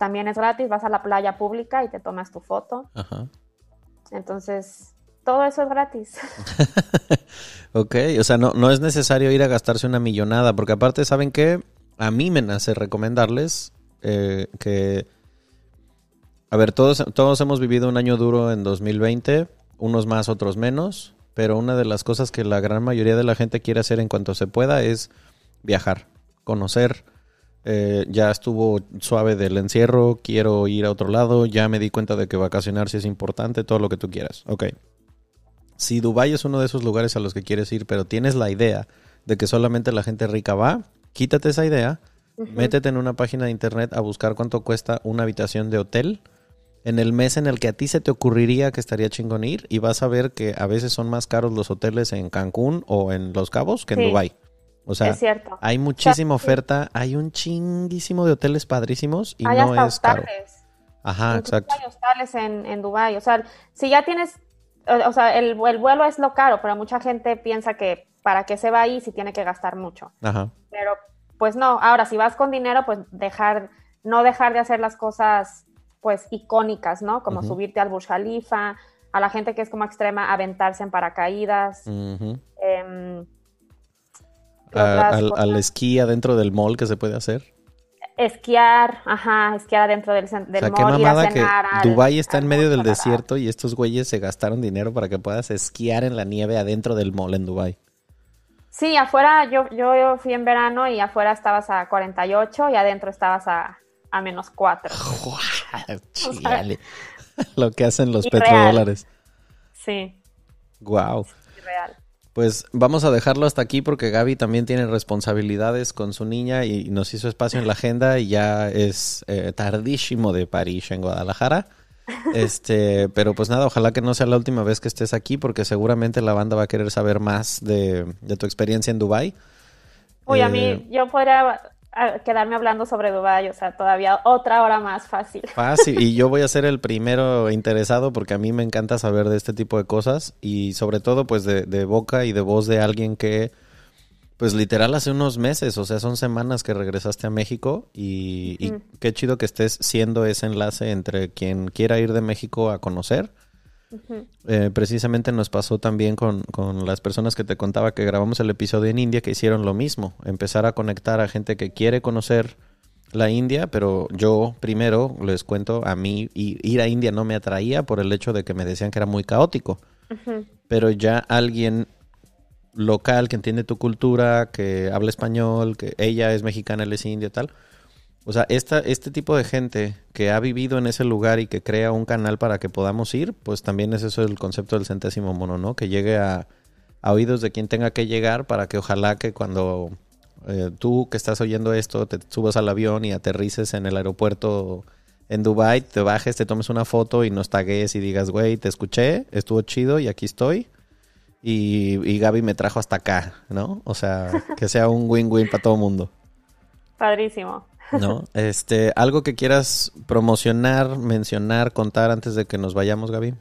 también es gratis. Vas a la playa pública y te tomas tu foto. Ajá. Entonces, todo eso es gratis. (laughs) ok, o sea, no, no es necesario ir a gastarse una millonada, porque aparte, ¿saben qué? A mí me nace recomendarles eh, que... A ver, todos, todos hemos vivido un año duro en 2020, unos más, otros menos, pero una de las cosas que la gran mayoría de la gente quiere hacer en cuanto se pueda es viajar, conocer. Eh, ya estuvo suave del encierro, quiero ir a otro lado, ya me di cuenta de que vacacionar sí es importante, todo lo que tú quieras. Ok. Si Dubái es uno de esos lugares a los que quieres ir, pero tienes la idea de que solamente la gente rica va, quítate esa idea, métete en una página de internet a buscar cuánto cuesta una habitación de hotel en el mes en el que a ti se te ocurriría que estaría chingón ir y vas a ver que a veces son más caros los hoteles en Cancún o en Los Cabos que en Dubái. O sea, hay muchísima oferta, hay un chinguísimo de hoteles padrísimos y no es caro. Ajá, exacto. Hay hostales en, en Dubái. O sea, si ya tienes, o, sea, el, el, vuelo es lo caro, pero mucha gente piensa que para qué se va ahí si tiene que gastar mucho. Ajá. Pero pues no, ahora si vas con dinero, pues dejar, no dejar de hacer las cosas pues icónicas, ¿no? Como subirte al Burj Khalifa, a la gente que es como extrema, aventarse en paracaídas. Em, al, esquí adentro del mall que se puede hacer. Esquiar, ajá, esquiar adentro del, del o mall. Qué mamada que Dubái está en medio del desierto y estos güeyes se gastaron dinero para que puedas esquiar en la nieve adentro del mall en Dubái. Sí, afuera yo, yo fui en verano y afuera estabas a 48 y adentro estabas a a menos 4. (laughs) (laughs) Lo que hacen los petrodólares. Sí. Wow. Pues vamos a dejarlo hasta aquí porque Gaby también tiene responsabilidades con su niña y nos hizo espacio en la agenda y ya es eh, tardísimo de París en Guadalajara. (laughs) Este, pero pues nada, ojalá que no sea la última vez que estés aquí porque seguramente la banda va a querer saber más de, tu experiencia en Dubai. Uy, a mí eh, yo podría quedarme hablando sobre Dubái, o sea, todavía otra hora más fácil. Fácil, y yo voy a (laughs) ser el primero interesado porque a mí me encanta saber de este tipo de cosas y sobre todo pues de, boca y de voz de alguien que pues literal hace unos meses, o sea, son semanas que regresaste a México y, qué chido que estés siendo ese enlace entre quien quiera ir de México a conocer eh, precisamente nos pasó también con, las personas que te contaba que grabamos el episodio en India que hicieron lo mismo, empezar a conectar a gente que quiere conocer la India, pero yo primero les cuento, a mí ir a India no me atraía por el hecho de que me decían que era muy caótico, pero ya alguien local que entiende tu cultura, que habla español, que ella es mexicana, él es india, tal, o sea, esta, este tipo de gente que ha vivido en ese lugar y que crea un canal para que podamos ir, pues también es eso el concepto del centésimo mono, ¿no? Que llegue a, oídos de quien tenga que llegar para que ojalá que cuando eh, tú que estás oyendo esto te subas al avión y aterrices en el aeropuerto en Dubai, te bajes, te tomes una foto y nos tagues y digas, güey, te escuché, estuvo chido y aquí estoy. Y, y Gaby me trajo hasta acá, ¿no? O sea, que sea un win-win para todo el mundo. Padrísimo. ¿No? (laughs) Este, algo que quieras promocionar, mencionar, contar antes de que nos vayamos, Gaby.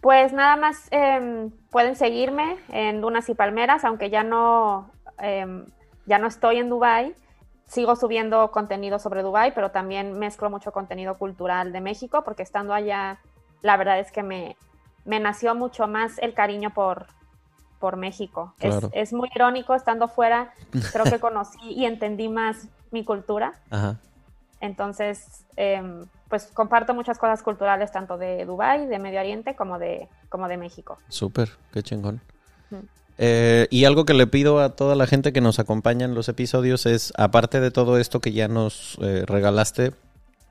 Pues nada más em, pueden seguirme en Dunas y Palmeras, aunque ya no, em, ya no estoy en Dubai. Sigo subiendo contenido sobre Dubai, pero también mezclo mucho contenido cultural de México, porque estando allá, la verdad es que me, me nació mucho más el cariño por, por México. Es, es, muy irónico, estando fuera, creo que conocí y entendí más mi cultura. Entonces, em, pues comparto muchas cosas culturales tanto de Dubái, de Medio Oriente, como de, como de México. Súper, qué chingón. Eh, y algo que le pido a toda la gente que nos acompaña en los episodios es, aparte de todo esto que ya nos eh, regalaste,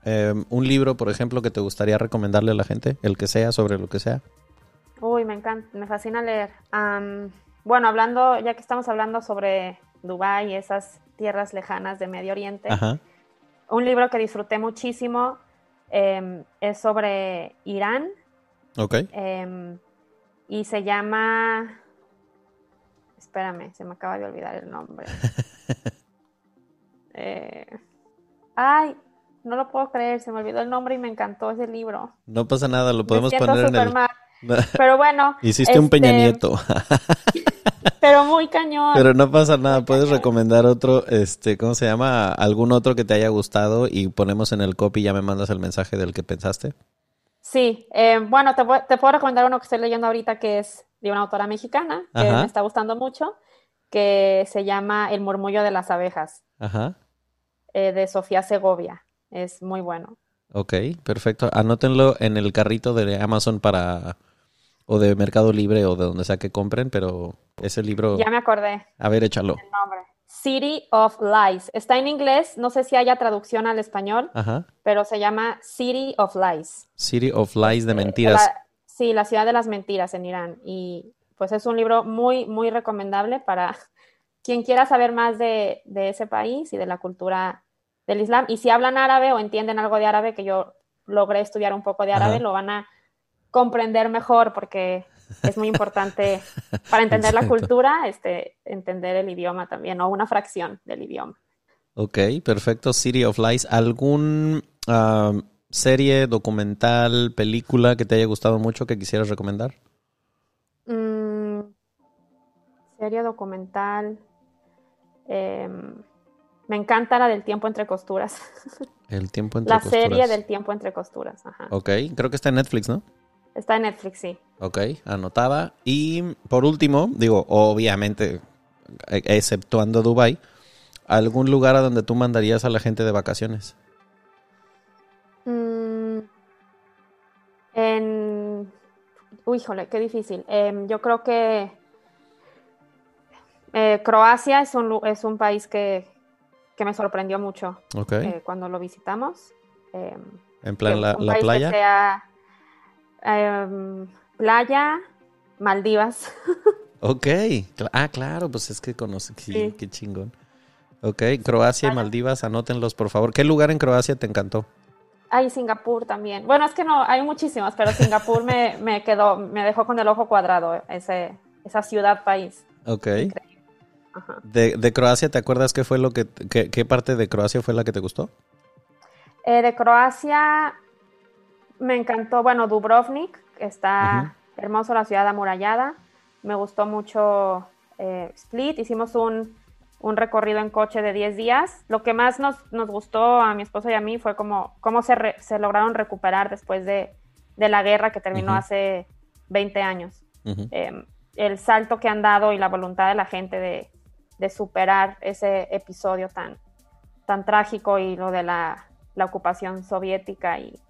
eh, un libro, por ejemplo, que te gustaría recomendarle a la gente, el que sea, sobre lo que sea. Uy, me encanta, me fascina leer. bueno, hablando, ya que estamos hablando sobre Dubái y esas tierras lejanas de Medio Oriente, un libro que disfruté muchísimo em, es sobre Irán. Ok. Em, y se llama. Espérame, se me acaba de olvidar el nombre. (laughs) Eh, ay, no lo puedo creer, se me olvidó el nombre y me encantó ese libro. No pasa nada, lo podemos poner en el. (laughs) Pero bueno. Hiciste un Peña este, Nieto. (laughs) pero muy cañón. Pero no pasa nada, puedes recomendar otro, este, ¿cómo se llama? Algún otro que te haya gustado y ponemos en el copy y ya me mandas el mensaje del que pensaste. Sí, eh, bueno, te, te, puedo recomendar uno que estoy leyendo ahorita que es de una autora mexicana, que me está gustando mucho, que se llama El murmullo de las abejas, Ajá. Eh, de Sofía Segovia. Es muy bueno. Ok, perfecto. Anótenlo en el carrito de Amazon para o de Mercado Libre o de donde sea que compren, pero ese libro... Ya me acordé. A ver, échalo. El nombre. City of Lies. Está en inglés, no sé si haya traducción al español, pero se llama City of Lies. City of Lies de mentiras. sí, la ciudad de las mentiras en Irán. Y pues es un libro muy, muy recomendable para (laughs) quien quiera saber más de, ese país y de la cultura del Islam. Y si hablan árabe o entienden algo de árabe, que yo logré estudiar un poco de árabe, lo van a comprender mejor porque es muy importante para (laughs) entender la cultura, este, entender el idioma también, o una fracción del idioma. Ok, perfecto. City of Lies. ¿Algún serie, documental, película que te haya gustado mucho que quisieras recomendar? Mm, serie, documental. Em, me encanta la del tiempo entre costuras. (laughs) El tiempo entre costuras. La serie del tiempo entre costuras. Ajá. Ok, creo que está en Netflix, ¿no? Está en Netflix, sí. Ok, anotada. Y por último, digo, obviamente, e, exceptuando Dubai, ¿algún lugar a donde tú mandarías a la gente de vacaciones? Mm, en... Uy, híjole, qué difícil. Em, yo creo que eh, Croacia es un, es un país que, me sorprendió mucho eh, cuando lo visitamos. Em, en plan, la, la playa. Em, playa, Maldivas. (laughs) ok, ah, claro, pues es que conoce, sí, qué chingón. Ok, Croacia y Maldivas, anótenlos por favor. ¿Qué lugar en Croacia te encantó? Ay, Singapur también. Bueno, es que no, hay muchísimas, pero Singapur me, (laughs) quedó, me dejó con el ojo cuadrado, ese, esa ciudad país. Ok. De, de, Croacia, ¿te acuerdas qué fue lo que, qué, parte de Croacia fue la que te gustó? Eh, de Croacia, me encantó, bueno, Dubrovnik, está hermoso la ciudad amurallada. Me gustó mucho eh, Split. Hicimos un, recorrido en coche de 10 días. Lo que más nos, gustó a mi esposo y a mí fue como, cómo se, lograron recuperar después de, la guerra que terminó hace 20 años. Em, el salto que han dado y la voluntad de la gente de, superar ese episodio tan, tan trágico y lo de la, la ocupación soviética y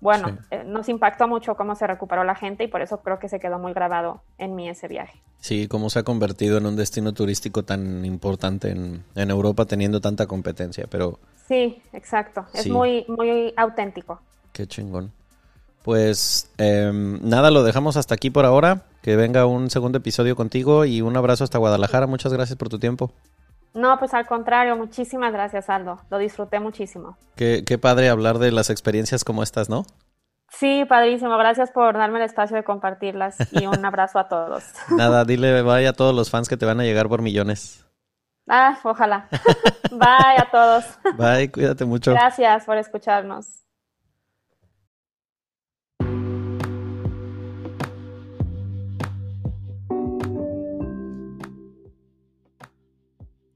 bueno, eh, nos impactó mucho cómo se recuperó la gente y por eso creo que se quedó muy grabado en mí ese viaje. Sí, cómo se ha convertido en un destino turístico tan importante en, Europa teniendo tanta competencia, pero... Sí, exacto, es muy, muy auténtico. Qué chingón. Pues em, nada, lo dejamos hasta aquí por ahora. Que venga un segundo episodio contigo y un abrazo hasta Guadalajara. Muchas gracias por tu tiempo. No, pues al contrario, muchísimas gracias, Aldo. Lo disfruté muchísimo. Qué, qué padre hablar de las experiencias como estas, ¿no? Sí, padrísimo. Gracias por darme el espacio de compartirlas y un (laughs) abrazo a todos. Nada, (laughs) dile bye a todos los fans que te van a llegar por millones. Ah, ojalá. (laughs) bye a todos. Bye, cuídate mucho. Gracias por escucharnos.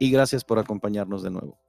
y gracias por acompañarnos de nuevo.